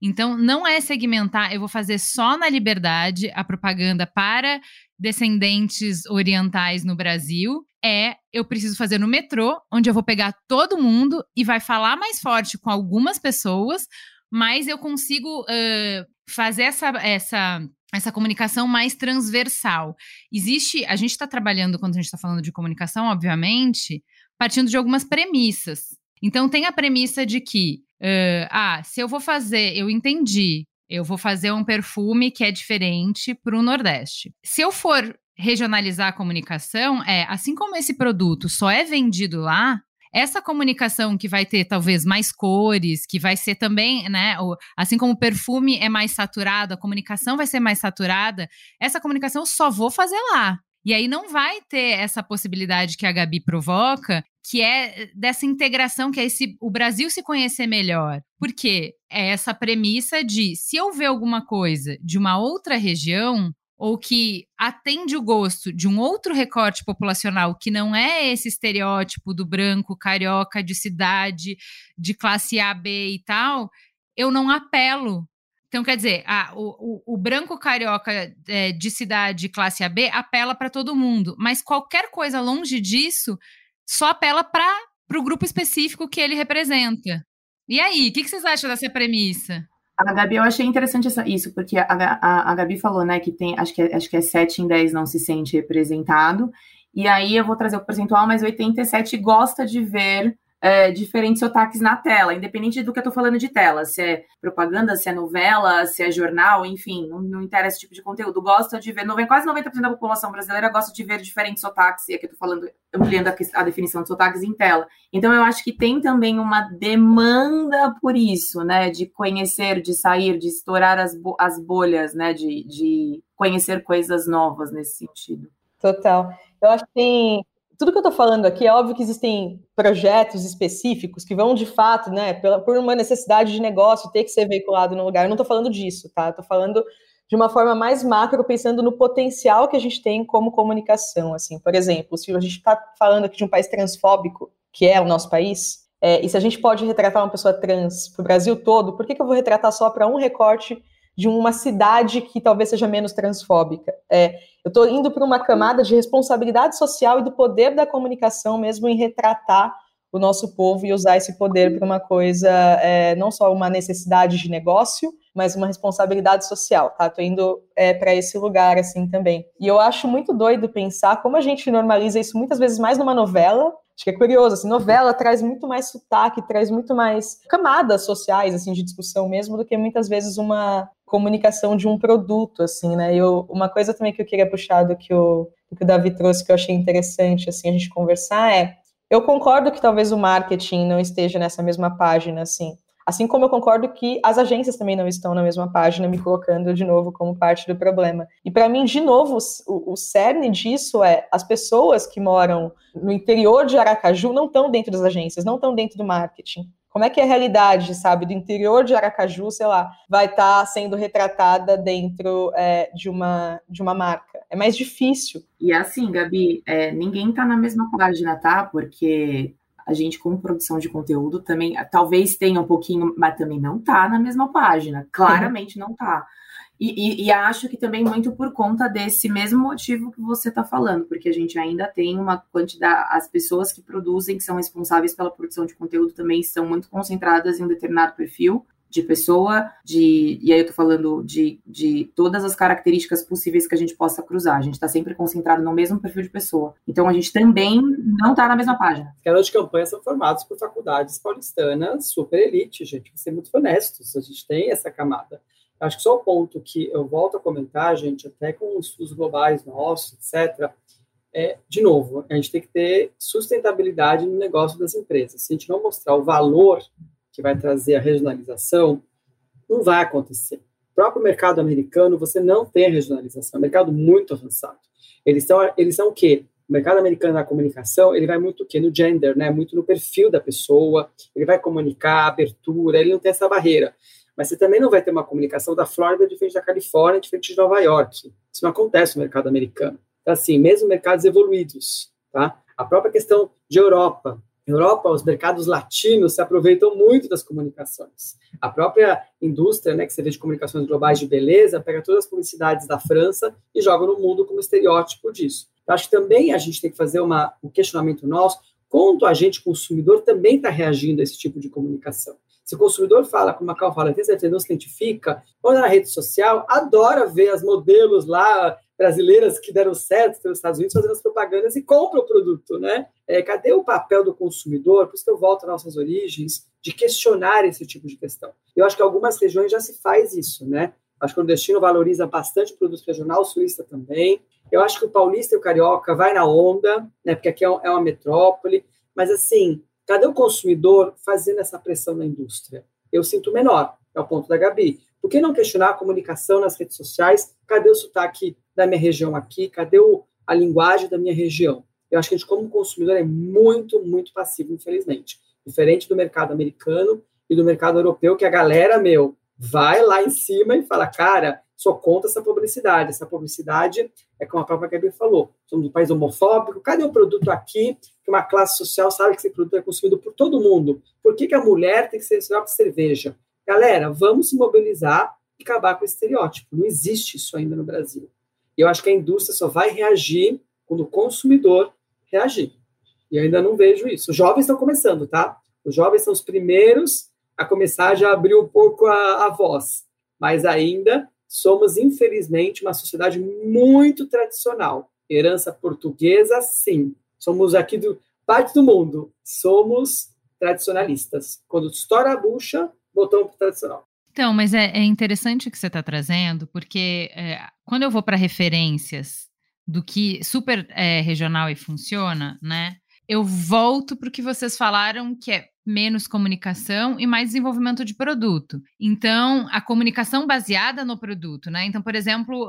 Então, não é segmentar, eu vou fazer só na liberdade a propaganda para descendentes orientais no Brasil. É, eu preciso fazer no metrô, onde eu vou pegar todo mundo e vai falar mais forte com algumas pessoas, mas eu consigo uh, fazer essa, essa essa comunicação mais transversal. Existe, a gente está trabalhando, quando a gente está falando de comunicação, obviamente, partindo de algumas premissas. Então, tem a premissa de que, uh, ah, se eu vou fazer, eu entendi, eu vou fazer um perfume que é diferente para o Nordeste. Se eu for regionalizar a comunicação, é assim como esse produto só é vendido lá, essa comunicação que vai ter talvez mais cores, que vai ser também, né, assim como o perfume é mais saturado, a comunicação vai ser mais saturada, essa comunicação eu só vou fazer lá. E aí não vai ter essa possibilidade que a Gabi provoca, que é dessa integração, que é esse o Brasil se conhecer melhor. Por quê? É essa premissa de se eu ver alguma coisa de uma outra região, ou que atende o gosto de um outro recorte populacional que não é esse estereótipo do branco carioca de cidade, de classe A, B e tal, eu não apelo. Então, quer dizer, a, o, o, branco carioca é, de cidade classe AB apela para todo mundo, mas qualquer coisa longe disso só apela para o grupo específico que ele representa. E aí, o que, que vocês acham dessa premissa? A Gabi, eu achei interessante isso, porque a, a, a Gabi falou, né, que tem, acho que, é, acho que é 7 em 10 não se sente representado, e aí eu vou trazer o percentual, mas 87 gosta de ver é, diferentes sotaques na tela, independente do que eu estou falando de tela, se é propaganda, se é novela, se é jornal, enfim, não, não interessa esse tipo de conteúdo. Gosta de ver, quase 90% da população brasileira gosta de ver diferentes sotaques, e aqui eu estou falando, ampliando a, a, definição de sotaques em tela. Então eu acho que tem também uma demanda por isso, né, de conhecer, de sair, de estourar as, as bolhas, né, de, de conhecer coisas novas nesse sentido. Total. Eu acho que tem tudo que eu estou falando aqui é óbvio que existem projetos específicos que vão de fato, né, pela, por uma necessidade de negócio ter que ser veiculado no lugar. Eu não estou falando disso, tá? Estou falando de uma forma mais macro, pensando no potencial que a gente tem como comunicação. Assim, por exemplo, se a gente está falando aqui de um país transfóbico, que é o nosso país, é, e se a gente pode retratar uma pessoa trans para o Brasil todo, por que, que eu vou retratar só para um recorte de uma cidade que talvez seja menos transfóbica. É, eu estou indo para uma camada de responsabilidade social e do poder da comunicação mesmo em retratar o nosso povo e usar esse poder para uma coisa, é, não só uma necessidade de negócio, mas uma responsabilidade social, tá? Tô indo é, para esse lugar, assim, também. E eu acho muito doido pensar como a gente normaliza isso muitas vezes mais numa novela, Acho que é curioso, assim, novela traz muito mais sotaque, traz muito mais camadas sociais, assim, de discussão mesmo, do que muitas vezes uma comunicação de um produto, assim, né? Eu, uma coisa também que eu queria puxar do que o, do que o Davi trouxe, que eu achei interessante, assim, a gente conversar é, eu concordo que talvez o marketing não esteja nessa mesma página, assim, Assim como eu concordo que as agências também não estão na mesma página, me colocando de novo como parte do problema. E para mim, de novo, o, o cerne disso é as pessoas que moram no interior de Aracaju não estão dentro das agências, não estão dentro do marketing. Como é que é a realidade, sabe, do interior de Aracaju, sei lá, vai estar tá sendo retratada dentro é, de, uma, de uma marca? É mais difícil. E assim, Gabi, é, ninguém está na mesma página, tá? Porque a gente, com produção de conteúdo, também talvez tenha um pouquinho, mas também não tá na mesma página. Claramente não tá. E, e, e, acho que também muito por conta desse mesmo motivo que você está falando, porque a gente ainda tem uma quantidade, as pessoas que produzem, que são responsáveis pela produção de conteúdo, também estão muito concentradas em um determinado perfil de pessoa, de e aí eu tô falando de, de todas as características possíveis que a gente possa cruzar. A gente está sempre concentrado no mesmo perfil de pessoa. Então a gente também não está na mesma página. Os garotos de campanha são formados por faculdades paulistanas, super elite, gente. Vou ser muito honestos, a gente tem essa camada. Acho que só o ponto que eu volto a comentar, gente, até com estudos globais nossos, etc., é, de novo, a gente tem que ter sustentabilidade no negócio das empresas. Se a gente não mostrar o valor que vai trazer a regionalização, não vai acontecer. O próprio mercado americano, você não tem regionalização, é um mercado muito avançado. Eles são, eles são o quê? O mercado americano na comunicação, ele vai muito o quê? No gender, né? Muito no perfil da pessoa, ele vai comunicar, abertura, ele não tem essa barreira. Mas você também não vai ter uma comunicação da Flórida diferente da Califórnia, diferente de Nova York. Isso não acontece no mercado americano. Então, assim, mesmo mercados evoluídos, tá? A própria questão de Europa, Europa, os mercados latinos se aproveitam muito das comunicações. A própria indústria, né, que vê de comunicações globais de beleza, pega todas as publicidades da França e joga no mundo como estereótipo disso. Eu acho que também a gente tem que fazer uma, um questionamento nosso, quanto a gente, consumidor, também está reagindo a esse tipo de comunicação. Se o consumidor fala, como a Cal fala, tem certeza, não se identifica, é na rede social, adora ver as modelos lá brasileiras que deram certo nos Estados Unidos fazendo as propagandas e compram o produto, né? É, cadê o papel do consumidor? Por isso que eu volto às nossas origens, de questionar esse tipo de questão. Eu acho que algumas regiões já se faz isso, né? Acho que o destino valoriza bastante o produto regional, o sulista também. Eu acho que o paulista e o carioca vai na onda, né? Porque aqui é, é uma metrópole. Mas, assim, cadê o consumidor fazendo essa pressão na indústria? Eu sinto menor, é o ponto da Gabi. Por que não questionar a comunicação nas redes sociais? Cadê o sotaque da minha região aqui? Cadê o, a linguagem da minha região? Eu acho que a gente, como consumidor, é muito, muito passivo, infelizmente. Diferente do mercado americano e do mercado europeu, que a galera, meu, vai lá em cima e fala, cara, sou contra essa publicidade. Essa publicidade é como a própria Gabi falou, somos um país homofóbico, cadê o produto aqui que uma classe social sabe que esse produto é consumido por todo mundo? Por que, que a mulher tem que ser só cerveja? Galera, vamos se mobilizar e acabar com esse estereótipo. Não existe isso ainda no Brasil. E eu acho que a indústria só vai reagir quando o consumidor reagir. E eu ainda não vejo isso. Os jovens estão começando, tá? Os jovens são os primeiros a começar já abrir um pouco a, a voz. Mas ainda somos, infelizmente, uma sociedade muito tradicional. Herança portuguesa, sim. Somos aqui do parte do mundo. Somos tradicionalistas. Quando estoura a bucha, voltamos para tradicional. Então, mas é, é interessante o que você está trazendo, porque é, quando eu vou para referências do que super é, regional e funciona, né? Eu volto para o que vocês falaram, que é menos comunicação e mais desenvolvimento de produto. Então, a comunicação baseada no produto, né? Então, por exemplo,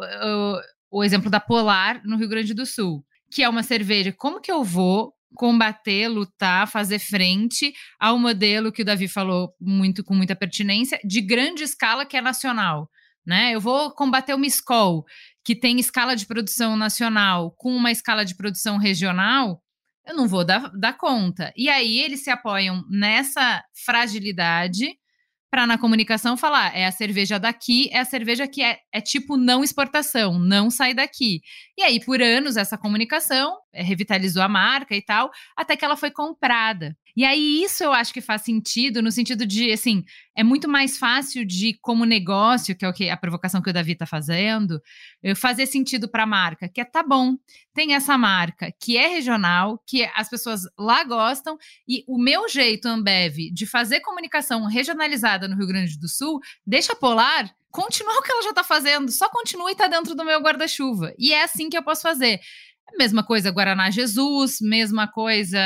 o, o exemplo da Polar no Rio Grande do Sul, que é uma cerveja. Como que eu vou combater, lutar, fazer frente ao modelo que o Davi falou muito com muita pertinência, de grande escala que é nacional. Né? Eu vou combater o Miscol, que tem escala de produção nacional, com uma escala de produção regional, eu não vou dar, dar conta. E aí eles se apoiam nessa fragilidade para na comunicação falar é a cerveja daqui, é a cerveja que é, é tipo não exportação, não sai daqui. E aí, por anos, essa comunicação revitalizou a marca e tal, até que ela foi comprada. E aí, isso eu acho que faz sentido, no sentido de, assim, é muito mais fácil de, como negócio, que é o que a provocação que o Davi está fazendo, fazer sentido para a marca, que é tá bom, tem essa marca que é regional, que as pessoas lá gostam, e o meu jeito, Ambev, de fazer comunicação regionalizada no Rio Grande do Sul, deixa Polar continuar o que ela já está fazendo, só continua e está dentro do meu guarda-chuva. E é assim que eu posso fazer. Mesma coisa Guaraná Jesus, mesma coisa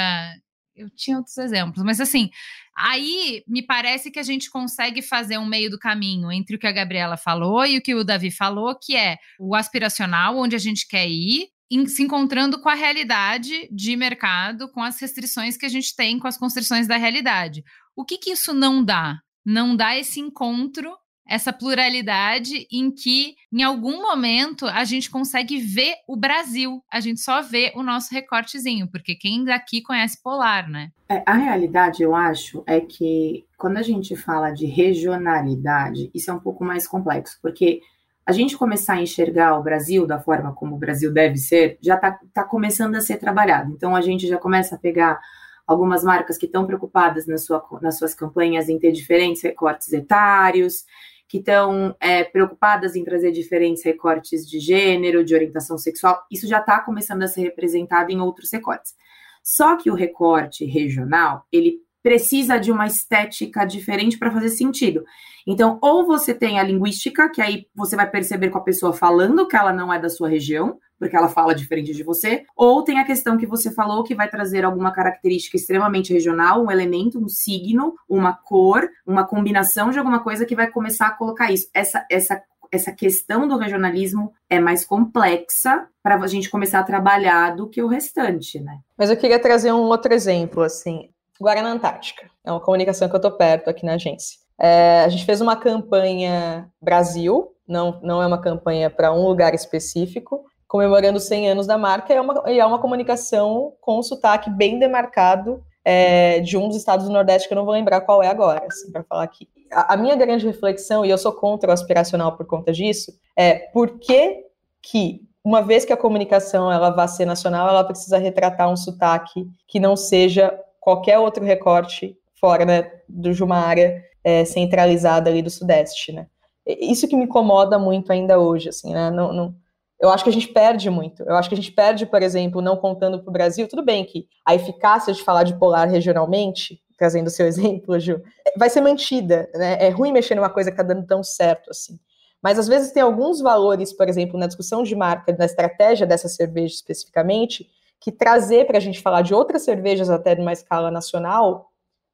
eu tinha outros exemplos, mas assim, aí me parece que a gente consegue fazer um meio do caminho entre o que a Gabriela falou e o que o Davi falou, que é o aspiracional, onde a gente quer ir, se encontrando com a realidade de mercado, com as restrições que a gente tem, com as constrições da realidade. O que, que isso não dá? Não dá esse encontro essa pluralidade em que, em algum momento, a gente consegue ver o Brasil. A gente só vê o nosso recortezinho, porque quem daqui conhece Polar, né? É, a realidade, eu acho, é que quando a gente fala de regionalidade, isso é um pouco mais complexo, porque a gente começar a enxergar o Brasil da forma como o Brasil deve ser, já está tá começando a ser trabalhado. Então, a gente já começa a pegar algumas marcas que estão preocupadas na sua, nas suas campanhas em ter diferentes recortes etários, que estão é, preocupadas em trazer diferentes recortes de gênero, de orientação sexual, isso já está começando a ser representado em outros recortes. Só que o recorte regional, ele precisa de uma estética diferente para fazer sentido. Então, ou você tem a linguística, que aí você vai perceber com a pessoa falando que ela não é da sua região, porque ela fala diferente de você, ou tem a questão que você falou que vai trazer alguma característica extremamente regional, um elemento, um signo, uma cor, uma combinação de alguma coisa que vai começar a colocar isso. Essa, essa essa questão do regionalismo é mais complexa para a gente começar a trabalhar do que o restante, né? Mas eu queria trazer um outro exemplo, assim. Guarana Antártica. É uma comunicação que eu estou perto aqui na agência. É, a gente fez uma campanha Brasil, não, não é uma campanha para um lugar específico, comemorando 100 anos da marca, e é uma, e é uma comunicação com um sotaque bem demarcado é, de um dos estados do Nordeste, que eu não vou lembrar qual é agora, assim, para falar aqui. A, a, minha grande reflexão, e eu sou contra o aspiracional por conta disso, é por que, que uma vez que a comunicação ela vai ser nacional, ela precisa retratar um sotaque que não seja qualquer outro recorte fora né, de uma área é, centralizada ali do Sudeste, né? Isso que me incomoda muito ainda hoje, assim, né? Não, não, eu acho que a gente perde muito. Eu acho que a gente perde, por exemplo, não contando para o Brasil. Tudo bem que a eficácia de falar de polar regionalmente, trazendo o seu exemplo, Ju, vai ser mantida. Né? É ruim mexer numa coisa que está dando tão certo assim. Mas às vezes tem alguns valores, por exemplo, na discussão de marca, na estratégia dessa cerveja especificamente, que trazer para a gente falar de outras cervejas até numa escala nacional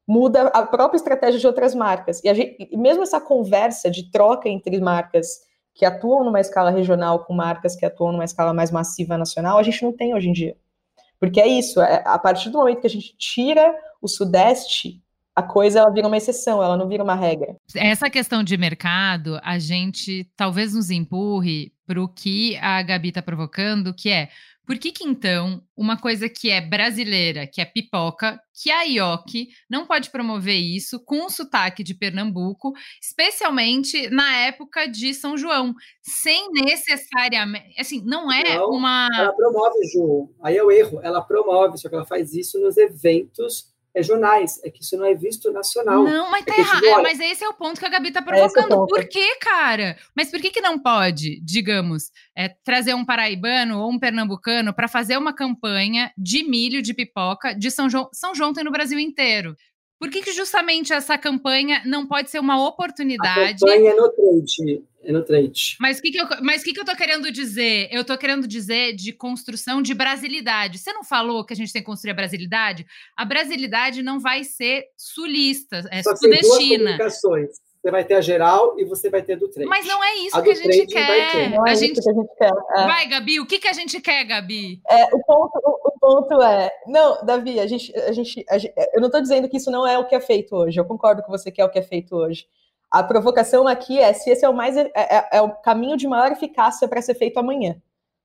muda a própria estratégia de outras marcas. E, gente, e mesmo essa conversa de troca entre marcas que atuam numa escala regional com marcas que atuam numa escala mais massiva nacional, a gente não tem hoje em dia. Porque é isso, é, a partir do momento que a gente tira o Sudeste, a coisa ela vira uma exceção, ela não vira uma regra. Essa questão de mercado, a gente talvez nos empurre para o que a Gabi está provocando, que é por que, que então uma coisa que é brasileira, que é pipoca, que a IOC não pode promover isso com o sotaque de Pernambuco, especialmente na época de São João, sem necessariamente, assim, não é não, uma Ela promove, Ju. Aí é o erro, ela promove, só que ela faz isso nos eventos regionais, é que isso não é visto nacional. Não, mas tá é errado. É, mas esse é o ponto que a Gabi tá é provocando. É por que, cara? Mas por que que não pode, digamos, é, trazer um paraibano ou um pernambucano para fazer uma campanha de milho, de pipoca, de São João? São João tem no Brasil inteiro. Por que, que justamente essa campanha não pode ser uma oportunidade? A campanha é no trade. É no trade. Mas o que, que, eu, mas que, que eu tô querendo dizer? Eu tô querendo dizer de construção de brasilidade. Você não falou que a gente tem que construir a brasilidade? A brasilidade não vai ser sulista, é Só sudestina. Você vai ter a geral e você vai ter a do trade. Mas não é isso a que a gente quer. Não é a gente... isso que a gente quer. É. Vai, Gabi, o que, que a gente quer, Gabi? É, o, ponto, o, o, ponto é. Não, Davi, a gente, a gente, a gente, eu não estou dizendo que isso não é o que é feito hoje. Eu concordo com você que é o que é feito hoje. A provocação aqui é se esse é o mais é, é, é o caminho de maior eficácia para ser feito amanhã.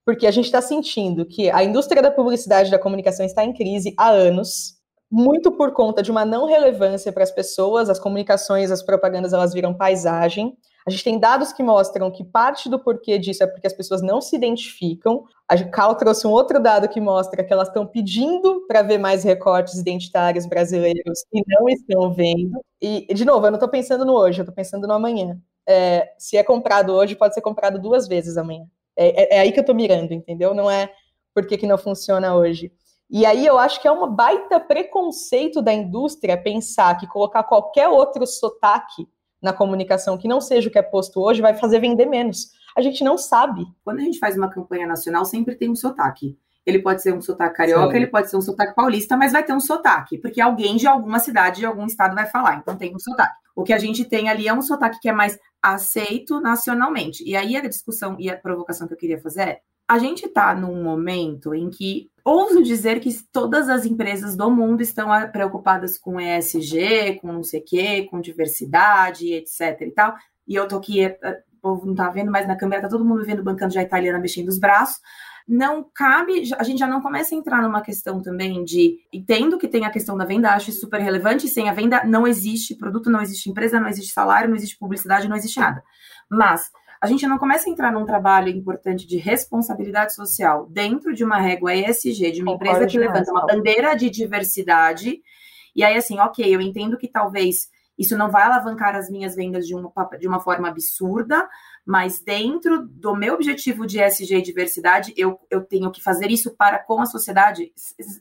Porque a gente está sentindo que a indústria da publicidade e da comunicação está em crise há anos muito por conta de uma não relevância para as pessoas, as comunicações, as propagandas, elas viram paisagem. A gente tem dados que mostram que parte do porquê disso é porque as pessoas não se identificam. A Cal trouxe um outro dado que mostra que elas estão pedindo para ver mais recortes identitários brasileiros e não estão vendo. E, de novo, eu não estou pensando no hoje, eu estou pensando no amanhã. É, se é comprado hoje, pode ser comprado duas vezes amanhã. É, é, é aí que eu estou mirando, entendeu? Não é porque que não funciona hoje. E aí eu acho que é uma baita preconceito da indústria pensar que colocar qualquer outro sotaque na comunicação que não seja o que é posto hoje vai fazer vender menos. A gente não sabe. Quando a gente faz uma campanha nacional, sempre tem um sotaque. Ele pode ser um sotaque carioca, Sim. ele pode ser um sotaque paulista, mas vai ter um sotaque, porque alguém de alguma cidade, de algum estado vai falar, então tem um sotaque. O que a gente tem ali é um sotaque que é mais aceito nacionalmente. E aí a discussão e a provocação que eu queria fazer é: a gente está num momento em que ouso dizer que todas as empresas do mundo estão ah, preocupadas com ESG, com não sei o quê, com diversidade, etc e tal. E eu tô aqui, eh, eh, o povo não tá vendo, mas na câmera tá todo mundo vendo bancando já italiana mexendo os braços. Não cabe, a gente já não começa a entrar numa questão também de, entendo que tem a questão da venda, acho super relevante, sem a venda não existe produto, não existe empresa, não existe salário, não existe publicidade, não existe nada. Mas a gente não começa a entrar num trabalho importante de responsabilidade social dentro de uma régua ESG, de uma Concordo empresa que levanta uma bandeira de diversidade. E aí, assim, ok, eu entendo que talvez isso não vai alavancar as minhas vendas de uma, de uma forma absurda, mas dentro do meu objetivo de ESG e diversidade, eu, eu tenho que fazer isso para com a sociedade.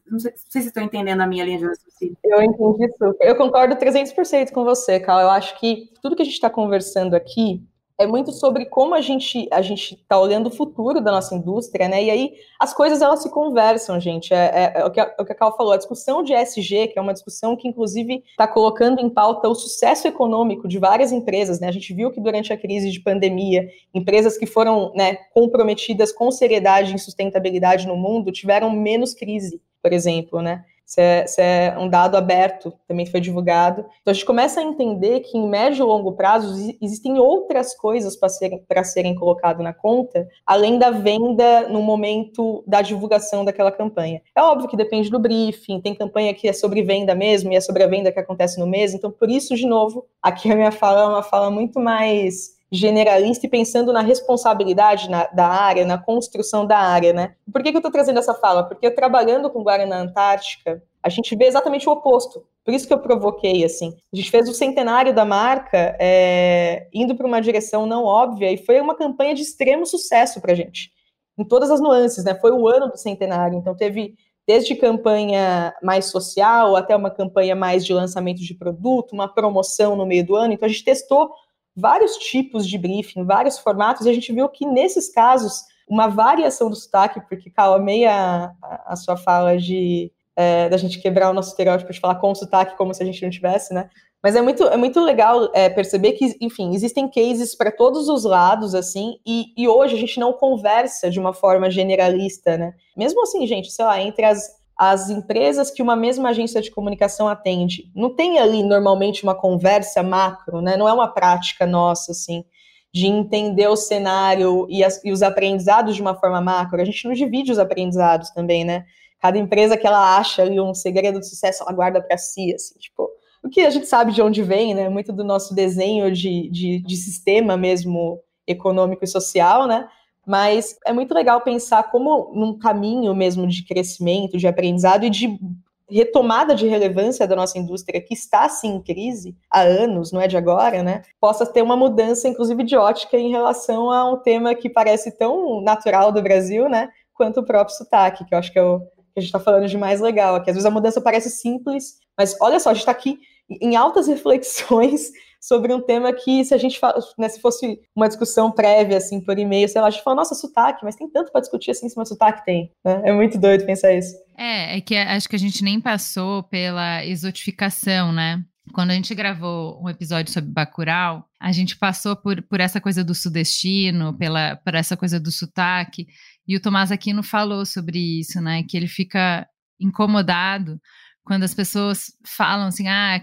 Não sei, não sei se estão entendendo a minha linha de raciocínio. Eu entendi isso. Eu concordo 300% com você, Cal. Eu acho que tudo que a gente está conversando aqui é muito sobre como a gente a gente está olhando o futuro da nossa indústria, né? E aí as coisas elas se conversam, gente. É, é, é o, que a, é o falou, a discussão de SG, que é uma discussão que inclusive está colocando em pauta o sucesso econômico de várias empresas, né? A gente viu que durante a crise de pandemia, empresas que foram né, comprometidas com seriedade em sustentabilidade no mundo tiveram menos crise, por exemplo, né? Isso é, isso é, um dado aberto, também foi divulgado. Então a gente começa a entender que em médio e longo prazo existem outras coisas para serem, serem colocadas na conta, além da venda no momento da divulgação daquela campanha. É óbvio que depende do briefing, tem campanha que é sobre venda mesmo, e é sobre a venda que acontece no mês, então por isso, de novo, aqui a minha fala é uma fala muito mais generalista e pensando na responsabilidade na, da área, na construção da área, né? Por que, que eu estou trazendo essa fala? Porque trabalhando com Guarana Antártica, a gente vê exatamente o oposto. Por isso que eu provoquei, assim. A gente fez o centenário da marca é, indo para uma direção não óbvia e foi uma campanha de extremo sucesso para a gente. Em todas as nuances, né? Foi o ano do centenário, então teve desde campanha mais social até uma campanha mais de lançamento de produto, uma promoção no meio do ano. Então a gente testou vários tipos de briefing, vários formatos, e a gente viu que nesses casos, uma variação do sotaque, porque, Cal, amei a, a, sua fala de é, da gente quebrar o nosso estereótipo de falar com sotaque como se a gente não tivesse, né? Mas é muito, é muito legal é, perceber que, enfim, existem cases para todos os lados, assim, e, e hoje a gente não conversa de uma forma generalista, né? Mesmo assim, gente, sei lá, entre as as empresas que uma mesma agência de comunicação atende. Não tem ali normalmente uma conversa macro, né? Não é uma prática nossa, assim, de entender o cenário e, as, e os aprendizados de uma forma macro. A gente não divide os aprendizados também, né? Cada empresa que ela acha ali um segredo de sucesso, ela guarda para si, assim, tipo. O que a gente sabe de onde vem, né? Muito do nosso desenho de, de, de sistema mesmo econômico e social, né? Mas é muito legal pensar como num caminho mesmo de crescimento, de aprendizado e de retomada de relevância da nossa indústria, que está sim em crise há anos, não é de agora, né? Possa ter uma mudança, inclusive de ótica, em relação a um tema que parece tão natural do Brasil, né? Quanto o próprio sotaque, que eu acho que, é o, que a gente está falando de mais legal. Que às vezes a mudança parece simples, mas olha só, a gente está aqui em altas reflexões sobre um tema que, se a gente né, se fosse uma discussão prévia, assim, por e-mail, sei lá, a gente fala, nossa, sotaque, mas tem tanto para discutir assim, se meu sotaque tem. Né? É muito doido pensar isso. É, é que acho que a gente nem passou pela exotificação, né? Quando a gente gravou um episódio sobre Bacurau, a gente passou por, por essa coisa do sudestino, pela, por essa coisa do sotaque, e o Tomás Aquino falou sobre isso, né? Que ele fica incomodado quando as pessoas falam assim, ah,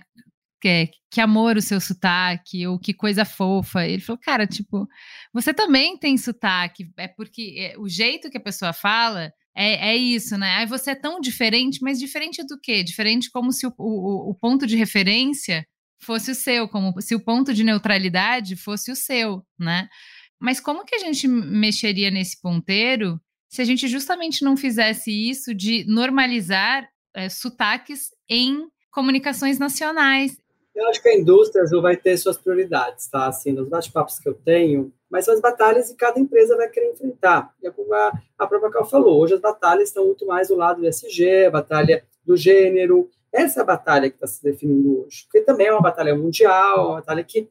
que, que amor o seu sotaque, ou que coisa fofa. Ele falou, cara, tipo, você também tem sotaque, é porque é, o jeito que a pessoa fala é, é isso, né? Aí você é tão diferente, mas diferente do quê? Diferente como se o, o, o ponto de referência fosse o seu, como se o ponto de neutralidade fosse o seu, né? Mas como que a gente mexeria nesse ponteiro se a gente justamente não fizesse isso de normalizar é, sotaques em comunicações nacionais? Eu acho que a indústria, Ju, vai ter suas prioridades, tá? Assim, nos bate-papos que eu tenho, mas são as batalhas que cada empresa vai querer enfrentar. E é como a, a própria Cal falou, hoje as batalhas estão muito mais do lado do SG, a batalha do gênero, essa é batalha que está se definindo hoje, porque também é uma batalha mundial, uma batalha que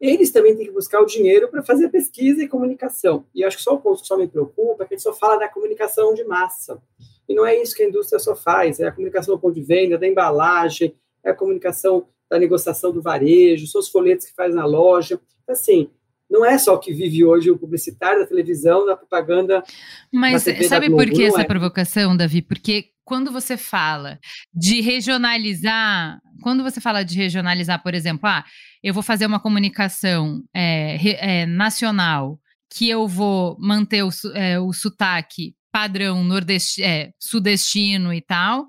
eles também têm que buscar o dinheiro para fazer pesquisa e comunicação. E acho que só o ponto que só me preocupa é que a gente só fala da comunicação de massa. E não é isso que a indústria só faz, é a comunicação do ponto de venda, da embalagem, é a comunicação da negociação do varejo, são os folhetos que faz na loja. Assim, não é só o que vive hoje o publicitário da televisão, da propaganda. Mas sabe por que essa é. provocação, Davi? Porque quando você fala de regionalizar, quando você fala de regionalizar, por exemplo, ah, eu vou fazer uma comunicação é, é, nacional que eu vou manter o, é, o sotaque padrão nordesti é, sudestino e tal,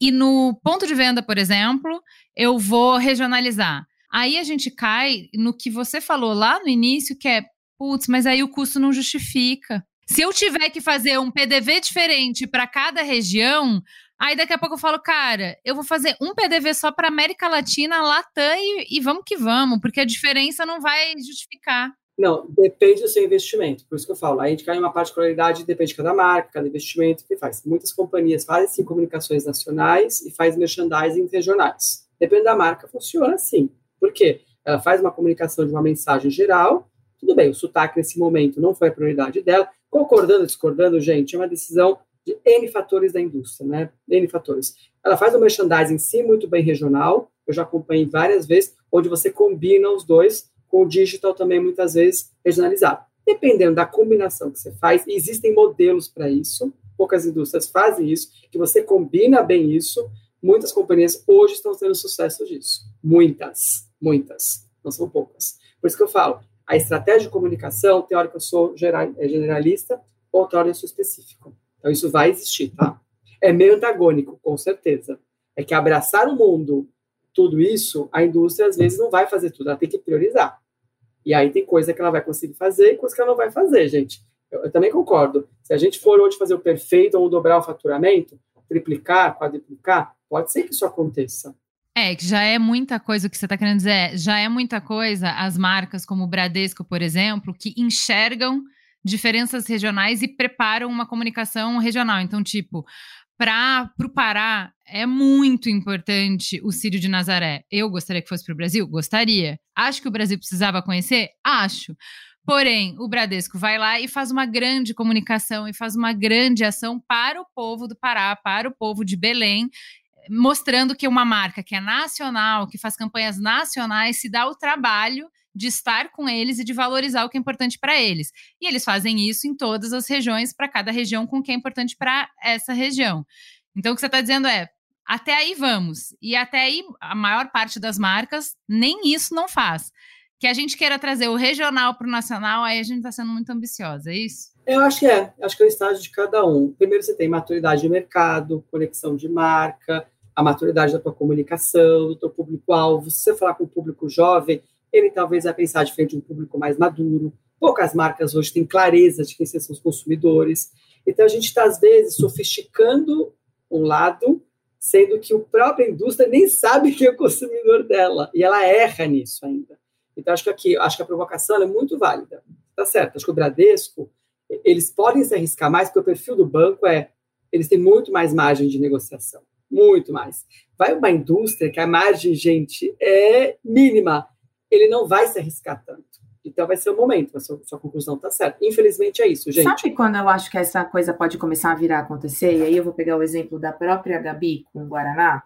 e no ponto de venda, por exemplo, eu vou regionalizar. Aí a gente cai no que você falou lá no início, que é, putz, mas aí o custo não justifica. Se eu tiver que fazer um PDV diferente para cada região, aí daqui a pouco eu falo, cara, eu vou fazer um PDV só para América Latina, Latam e, e vamos que vamos, porque a diferença não vai justificar. Não, depende do seu investimento. Por isso que eu falo, a gente cai em uma particularidade, depende de cada marca, cada investimento que faz. Muitas companhias fazem sim comunicações nacionais e faz merchandising regionais. Depende da marca, funciona assim. Por quê? Ela faz uma comunicação de uma mensagem geral, tudo bem, o sotaque nesse momento não foi a prioridade dela, concordando, discordando, gente, é uma decisão de N fatores da indústria, né? N fatores. Ela faz um merchandising em si muito bem regional, eu já acompanhei várias vezes, onde você combina os dois com o digital também muitas vezes regionalizado. Dependendo da combinação que você faz, existem modelos para isso, poucas indústrias fazem isso, que você combina bem isso, muitas companhias hoje estão tendo sucesso disso. Muitas, muitas, não são poucas. Por isso que eu falo, a estratégia de comunicação, que eu sou é generalista, outra hora eu sou específico. Então, isso vai existir, tá? É meio antagônico, com certeza. É que abraçar o mundo, tudo isso, a indústria às vezes não vai fazer tudo, ela tem que priorizar. E aí tem coisa que ela vai conseguir fazer e coisa que ela não vai fazer, gente. Eu, eu também concordo. Se a gente for hoje fazer o perfeito ou dobrar o faturamento, triplicar, quadriplicar, pode ser que isso aconteça. É, que já é muita coisa, o que você está querendo dizer é, já é muita coisa as marcas como o Bradesco, por exemplo, que enxergam diferenças regionais e preparam uma comunicação regional. Então, tipo, para o Pará é muito importante o Círio de Nazaré. Eu gostaria que fosse para o Brasil? Gostaria. Acho que o Brasil precisava conhecer? Acho. Porém, o Bradesco vai lá e faz uma grande comunicação e faz uma grande ação para o povo do Pará, para o povo de Belém, mostrando que uma marca que é nacional, que faz campanhas nacionais, se dá o trabalho de estar com eles e de valorizar o que é importante para eles. E eles fazem isso em todas as regiões, para cada região com o que é importante para essa região. Então, o que você está dizendo é: até aí vamos. E até aí, a maior parte das marcas nem isso não faz. Que a gente queira trazer o regional para o nacional, aí a gente está sendo muito ambiciosa, é isso? Eu acho que é. Acho que é o estágio de cada um. Primeiro, você tem maturidade de mercado, conexão de marca, a maturidade da tua comunicação, do teu público-alvo. Se você falar com o público jovem, ele talvez vai pensar de um público mais maduro. Poucas marcas hoje têm clareza de quem são os consumidores. Então, a gente está, às vezes, sofisticando um lado, sendo que a própria indústria nem sabe quem é o consumidor dela, e ela erra nisso ainda. Então, acho que aqui, acho que a provocação é muito válida. Tá certo, acho que o Bradesco, eles podem se arriscar mais, porque o perfil do banco é, eles têm muito mais margem de negociação muito mais. Vai uma indústria que a margem, gente, é mínima, ele não vai se arriscar tanto. Então vai ser o momento, a sua, sua conclusão está certa. Infelizmente é isso, gente. Sabe quando eu acho que essa coisa pode começar a virar a acontecer? E aí eu vou pegar o exemplo da própria Gabi com o Guaraná.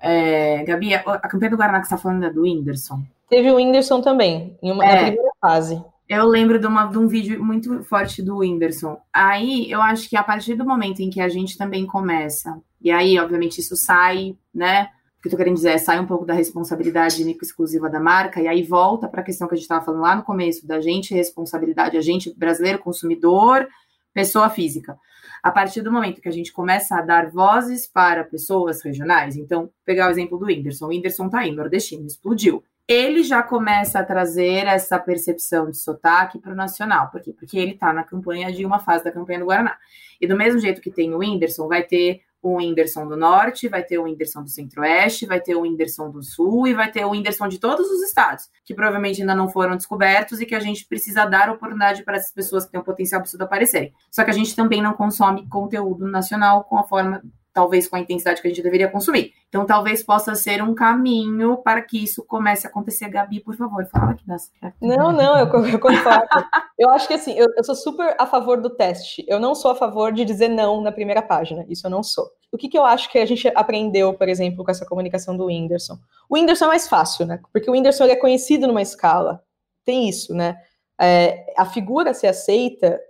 É, Gabi, a campanha do Guaraná que você está falando é do Whindersson. Teve o Whindersson também, em uma, é. na primeira fase. Eu lembro de, uma, de, um vídeo muito forte do Whindersson. Aí eu acho que a partir do momento em que a gente também começa, e aí, obviamente, isso sai, né? O que eu tô querendo dizer é sai um pouco da responsabilidade exclusiva da marca, e aí volta para a questão que a gente estava falando lá no começo, da gente responsabilidade, a gente brasileiro, consumidor, pessoa física. A partir do momento que a gente começa a dar vozes para pessoas regionais, então, pegar o exemplo do Whindersson. O Whindersson tá aí, nordestino, explodiu ele já começa a trazer essa percepção de sotaque para o nacional. Por quê? Porque ele está na campanha de uma fase da campanha do Guaraná. E do mesmo jeito que tem o Whindersson, vai ter o Whindersson do Norte, vai ter o Whindersson do Centro-Oeste, vai ter o Whindersson do Sul e vai ter o Whindersson de todos os estados, que provavelmente ainda não foram descobertos e que a gente precisa dar oportunidade para essas pessoas que têm um potencial absurdo aparecerem. Só que a gente também não consome conteúdo nacional com a forma talvez com a intensidade que a gente deveria consumir. Então, talvez possa ser um caminho para que isso comece a acontecer. Gabi, por favor, fala que dá certo. Não, não, eu, eu concordo. eu acho que assim, eu, eu, sou super a favor do teste. Eu não sou a favor de dizer não na primeira página. Isso eu não sou. O que, que eu acho que a gente aprendeu, por exemplo, com essa comunicação do Whindersson? O Whindersson é mais fácil, né? Porque o Whindersson é conhecido numa escala. Tem isso, né? É, a figura ser aceita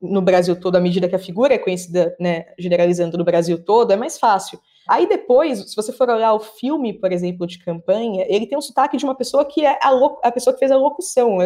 no Brasil todo, à medida que a figura é conhecida, né, generalizando no Brasil todo, é mais fácil. Aí depois, se você for olhar o filme, por exemplo, de campanha, ele tem um sotaque de uma pessoa que é a, a pessoa que fez a locução.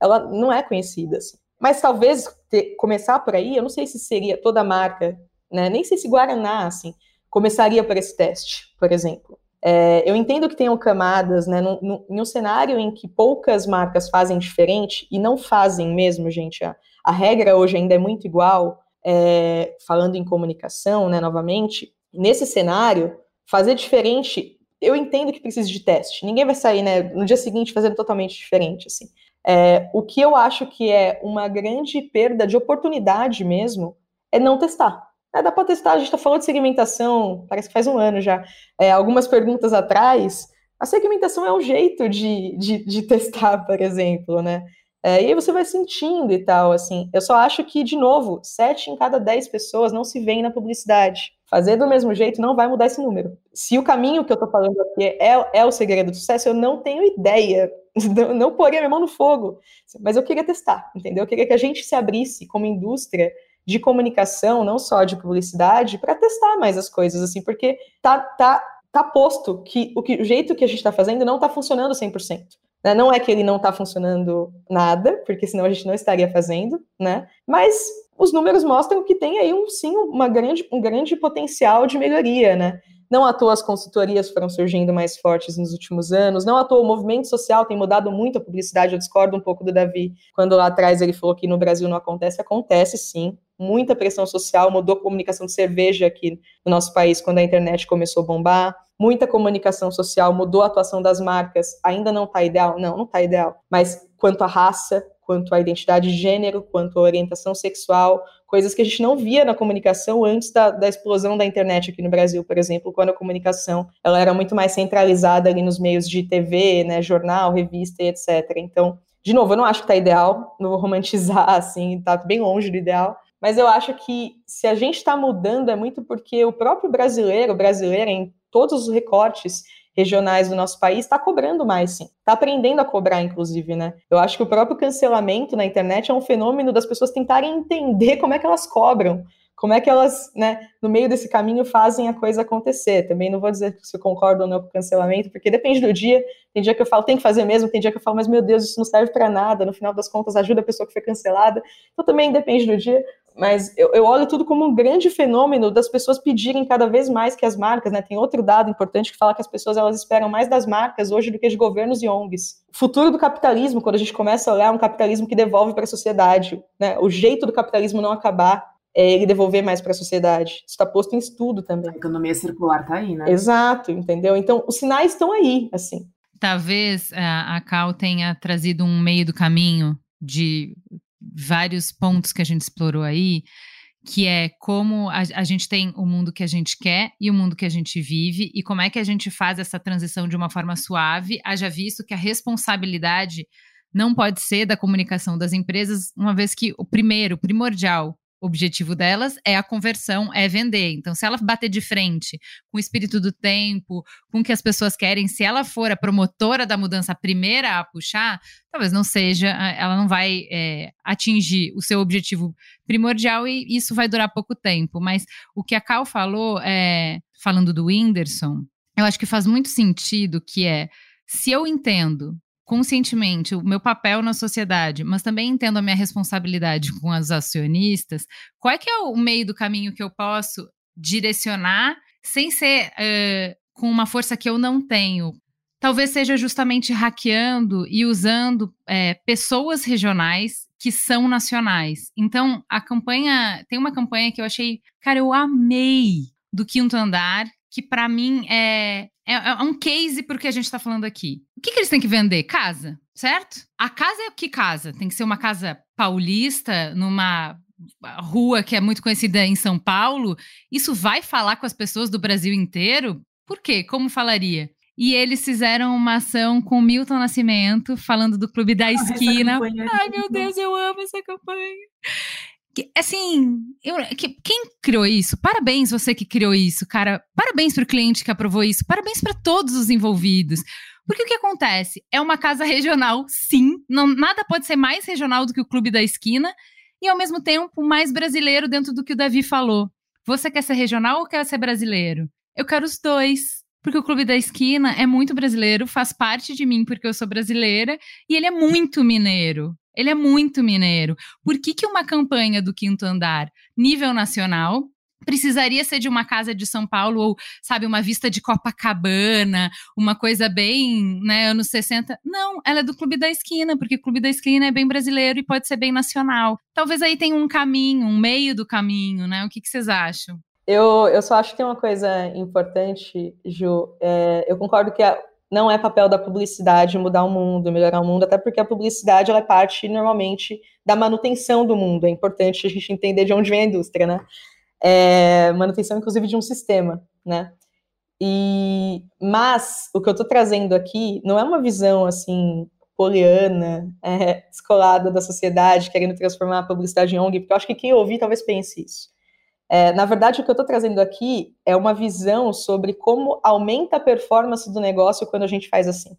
Ela não é conhecida. Assim. Mas talvez ter, começar por aí, eu não sei se seria toda a marca, né, nem sei se Guaraná, assim, começaria por esse teste, por exemplo. É, eu entendo que tenham camadas, né, em um cenário em que poucas marcas fazem diferente, e não fazem mesmo, gente, a, a regra hoje ainda é muito igual, é, falando em comunicação, né, novamente, nesse cenário, fazer diferente, eu entendo que precisa de teste. Ninguém vai sair, né, no dia seguinte fazendo totalmente diferente, assim. É, o que eu acho que é uma grande perda de oportunidade mesmo é não testar. É, dá para testar, a gente está falando de segmentação, parece que faz um ano já. É, algumas perguntas atrás, a segmentação é um jeito de, de, de testar, por exemplo, né? É, e aí você vai sentindo e tal, assim. Eu só acho que, de novo, sete em cada dez pessoas não se veem na publicidade. Fazer do mesmo jeito não vai mudar esse número. Se o caminho que eu tô falando aqui é, é o segredo do sucesso, eu não tenho ideia. Não, não poria minha mão no fogo. Mas eu queria testar, entendeu? Eu queria que a gente se abrisse como indústria de comunicação, não só de publicidade, para testar mais as coisas, assim, porque tá, tá, tá posto que o, que o jeito que a gente está fazendo não está funcionando 100%. Né? Não é que ele não está funcionando nada, porque senão a gente não estaria fazendo, né? Mas os números mostram que tem aí um sim uma grande, um grande potencial de melhoria, né? Não à toa as consultorias foram surgindo mais fortes nos últimos anos, não à toa o movimento social tem mudado muito a publicidade. Eu discordo um pouco do Davi, quando lá atrás ele falou que no Brasil não acontece. Acontece sim, muita pressão social, mudou a comunicação de cerveja aqui no nosso país quando a internet começou a bombar muita comunicação social, mudou a atuação das marcas, ainda não está ideal? Não, não está ideal. Mas quanto à raça, quanto à identidade de gênero, quanto à orientação sexual, coisas que a gente não via na comunicação antes da, da, explosão da internet aqui no Brasil, por exemplo, quando a comunicação ela era muito mais centralizada ali nos meios de TV, né, jornal, revista e etc. Então, de novo, eu não acho que está ideal, não vou romantizar assim, está bem longe do ideal, mas eu acho que se a gente está mudando é muito porque o próprio brasileiro, brasileira em todos os recortes regionais do nosso país está cobrando mais, sim. Está aprendendo a cobrar, inclusive, né? Eu acho que o próprio cancelamento na internet é um fenômeno das pessoas tentarem entender como é que elas cobram, como é que elas, né, no meio desse caminho fazem a coisa acontecer. Também não vou dizer se eu concordo ou não com o cancelamento, porque depende do dia. Tem dia que eu falo, tem que fazer mesmo, tem dia que eu falo, mas meu Deus, isso não serve para nada. No final das contas, ajuda a pessoa que foi cancelada. Então também depende do dia mas eu, eu, olho tudo como um grande fenômeno das pessoas pedirem cada vez mais que as marcas, né? Tem outro dado importante que fala que as pessoas elas esperam mais das marcas hoje do que de governos e ONGs. O futuro do capitalismo, quando a gente começa a olhar um capitalismo que devolve para a sociedade, né? O jeito do capitalismo não acabar é ele devolver mais para a sociedade. Isso está posto em estudo também. A economia circular está aí, né? Exato, entendeu? Então, os sinais estão aí, assim. Talvez a, a Cal tenha trazido um meio do caminho de vários pontos que a gente explorou aí, que é como a, a, gente tem o mundo que a gente quer e o mundo que a gente vive, e como é que a gente faz essa transição de uma forma suave, haja visto que a responsabilidade não pode ser da comunicação das empresas, uma vez que o primeiro, primordial, o objetivo delas é a conversão, é vender. Então, se ela bater de frente com o espírito do tempo, com o que as pessoas querem, se ela for a promotora da mudança, a primeira a puxar, talvez não seja, ela não vai é, atingir o seu objetivo primordial e isso vai durar pouco tempo. Mas o que a Cal falou, é, falando do Whindersson, eu acho que faz muito sentido que é, se eu entendo conscientemente o meu papel na sociedade, mas também entendo a minha responsabilidade com os acionistas, qual é que é o meio do caminho que eu posso direcionar sem ser uh, com uma força que eu não tenho? Talvez seja justamente hackeando e usando é, pessoas regionais que são nacionais. Então, a campanha. Tem uma campanha que eu achei. Cara, eu amei do quinto andar, que para mim é, é, é, um case porque a gente está falando aqui. O que, que eles têm que vender? Casa, certo? A casa é o que casa? Tem que ser uma casa paulista, numa rua que é muito conhecida em São Paulo. Isso vai falar com as pessoas do Brasil inteiro? Por quê? Como falaria? E eles fizeram uma ação com Milton Nascimento, falando do Clube da Esquina. É Ai, meu Deus, eu amo essa campanha. Que, assim, eu, que, quem criou isso? Parabéns você que criou isso, cara. Parabéns para o cliente que aprovou isso. Parabéns para todos os envolvidos. Porque o que acontece? É uma casa regional, sim. Não, nada pode ser mais regional do que o Clube da Esquina. E, ao mesmo tempo, mais brasileiro dentro do que o Davi falou. Você quer ser regional ou quer ser brasileiro? Eu quero os dois. Porque o Clube da Esquina é muito brasileiro, faz parte de mim porque eu sou brasileira, e ele é muito mineiro. Ele é muito mineiro. Por que, que uma campanha do quinto andar, nível nacional, precisaria ser de uma casa de São Paulo ou, sabe, uma vista de Copacabana, uma coisa bem, né, anos 60. Não, ela é do Clube da Esquina, porque o Clube da Esquina é bem brasileiro e pode ser bem nacional. Talvez aí tenha um caminho, um meio do caminho, né? O que, que vocês acham? Eu, eu só acho que tem uma coisa importante, Ju. É, eu concordo que a, não é papel da publicidade mudar o mundo, melhorar o mundo, até porque a publicidade ela é parte, normalmente, da manutenção do mundo. É importante a gente entender de onde vem a indústria, né? É, manutenção, inclusive, de um sistema, né? E, mas o que eu estou trazendo aqui não é uma visão assim poliana, é, descolada da sociedade, querendo transformar a publicidade em ONG, porque eu acho que quem ouvir talvez pense isso. É, na verdade, o que eu estou trazendo aqui é uma visão sobre como aumenta a performance do negócio quando a gente faz assim,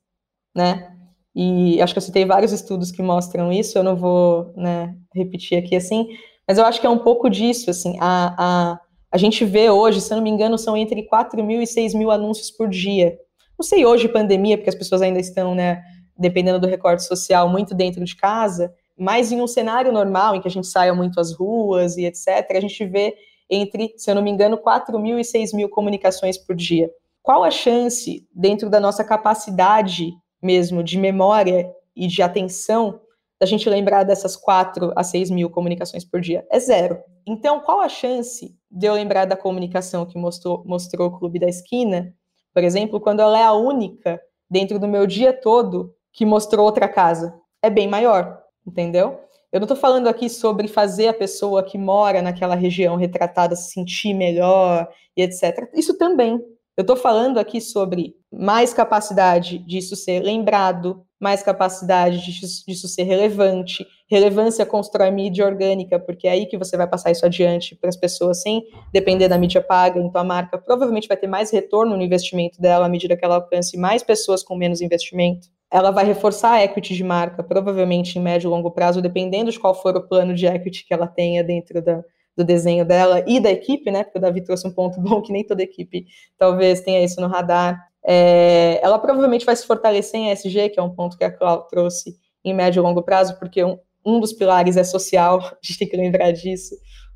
né? E acho que eu citei vários estudos que mostram isso, eu não vou né, repetir aqui assim, mas eu acho que é um pouco disso, assim, a, a, a gente vê hoje, se eu não me engano, são entre 4 mil e 6 mil anúncios por dia. Não sei hoje, pandemia, porque as pessoas ainda estão, né, dependendo do recorte social, muito dentro de casa, mas em um cenário normal, em que a gente saia muito às ruas e etc., a gente vê entre, se eu não me engano, 4 mil e 6 mil comunicações por dia. Qual a chance, dentro da nossa capacidade mesmo de memória e de atenção, da gente lembrar dessas 4 a 6 mil comunicações por dia? É zero. Então, qual a chance de eu lembrar da comunicação que mostrou, mostrou o Clube da Esquina, por exemplo, quando ela é a única dentro do meu dia todo que mostrou outra casa? É bem maior, entendeu? Eu não estou falando aqui sobre fazer a pessoa que mora naquela região retratada se sentir melhor e etc. Isso também. Eu estou falando aqui sobre mais capacidade disso ser lembrado, mais capacidade disso ser relevante. Relevância constrói mídia orgânica, porque é aí que você vai passar isso adiante para as pessoas sem depender da mídia paga. Então a marca provavelmente vai ter mais retorno no investimento dela à medida que ela alcance mais pessoas com menos investimento ela vai reforçar a equity de marca, provavelmente em médio e longo prazo, dependendo de qual for o plano de equity que ela tenha dentro da, do desenho dela e da equipe, né? Porque o Davi trouxe um ponto bom que nem toda equipe talvez tenha isso no radar. É, ela provavelmente vai se fortalecer em SG, que é um ponto que a Clau trouxe em médio e longo prazo, porque um, um dos pilares é social, a gente tem que lembrar disso,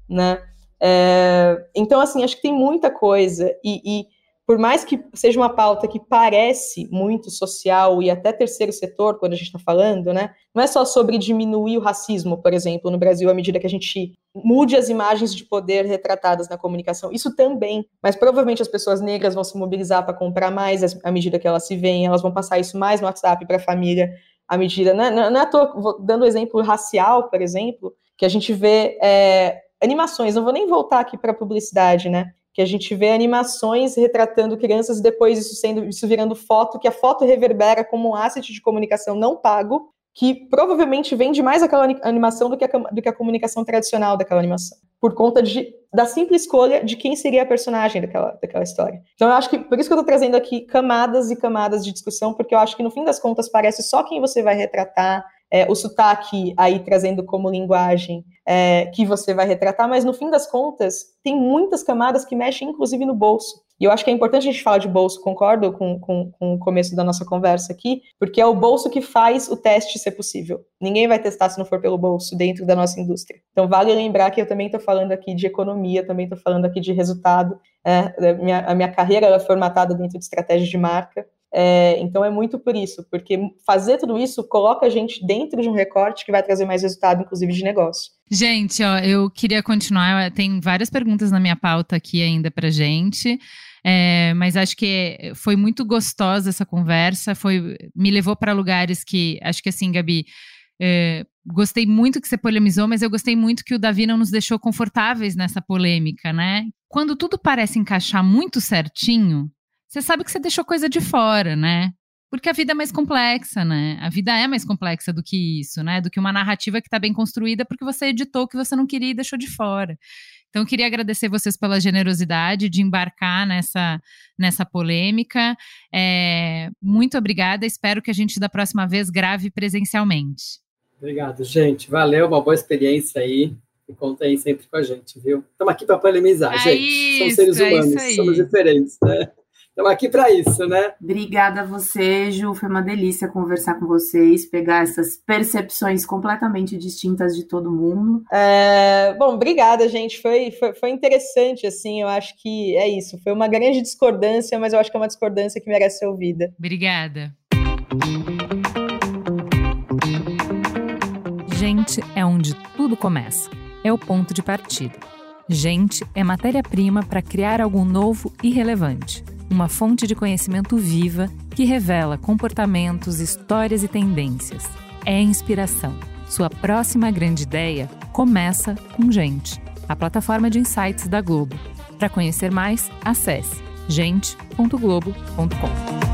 né? É, então, assim, acho que tem muita coisa, e, e por mais que seja uma pauta que parece muito social e até terceiro setor, quando a gente está falando, né? Não é só sobre diminuir o racismo, por exemplo, no Brasil, à medida que a gente mude as imagens de poder retratadas na comunicação. Isso também, mas provavelmente as pessoas negras vão se mobilizar para comprar mais à medida que elas se veem, elas vão passar isso mais no WhatsApp para a família à medida. Não, não, não é à toa, dando exemplo racial, por exemplo, que a gente vê é, animações, não vou nem voltar aqui para publicidade, né? Que a gente vê animações retratando crianças e depois isso sendo isso virando foto, que a foto reverbera como um asset de comunicação não pago, que provavelmente vende mais aquela animação do que a, do que a comunicação tradicional daquela animação, por conta de, da simples escolha de quem seria a personagem daquela, daquela história. Então eu acho que, por isso que eu estou trazendo aqui camadas e camadas de discussão, porque eu acho que no fim das contas parece só quem você vai retratar, é, o sotaque aí trazendo como linguagem é, que você vai retratar, mas no fim das contas tem muitas camadas que mexem inclusive no bolso. E eu acho que é importante a gente falar de bolso, concordo com, com, com o começo da nossa conversa aqui, porque é o bolso que faz o teste ser possível. Ninguém vai testar se não for pelo bolso dentro da nossa indústria. Então, vale lembrar que eu também estou falando aqui de economia, também estou falando aqui de resultado. É, a, minha, a minha carreira é formatada dentro de estratégia de marca. É, então é muito por isso, porque fazer tudo isso coloca a gente dentro de um recorte que vai trazer mais resultado, inclusive de negócio. Gente, ó, eu queria continuar. Tem várias perguntas na minha pauta aqui ainda para gente. É, mas acho que foi muito gostosa essa conversa. Foi, me levou para lugares que acho que assim, Gabi. É, gostei muito que você polemizou, mas eu gostei muito que o Davi não nos deixou confortáveis nessa polêmica, né? Quando tudo parece encaixar muito certinho, você sabe que você deixou coisa de fora, né? Porque a vida é mais complexa, né? A vida é mais complexa do que isso, né? Do que uma narrativa que está bem construída porque você editou o que você não queria e deixou de fora. Então, eu queria agradecer vocês pela generosidade de embarcar nessa, nessa polêmica. É, muito obrigada. Espero que a gente, da próxima vez, grave presencialmente. Obrigado, gente. Valeu, uma boa experiência aí. E conta aí sempre com a gente, viu? Estamos aqui para polemizar, é gente. Isso, Somos seres é humanos, somos diferentes, né? Estamos aqui para isso, né? Obrigada a você, Ju. Foi uma delícia conversar com vocês, pegar essas percepções completamente distintas de todo mundo. É, bom, obrigada, gente. Foi, foi, foi, interessante, assim. Eu acho que é isso. Foi uma grande discordância, mas eu acho que é uma discordância que merece ser ouvida. Obrigada. Gente é onde tudo começa. É o ponto de partida. Gente é matéria-prima para criar algo novo e relevante uma fonte de conhecimento viva que revela comportamentos, histórias e tendências. É inspiração. Sua próxima grande ideia começa com Gente, a plataforma de insights da Globo. Para conhecer mais, acesse gente.globo.com.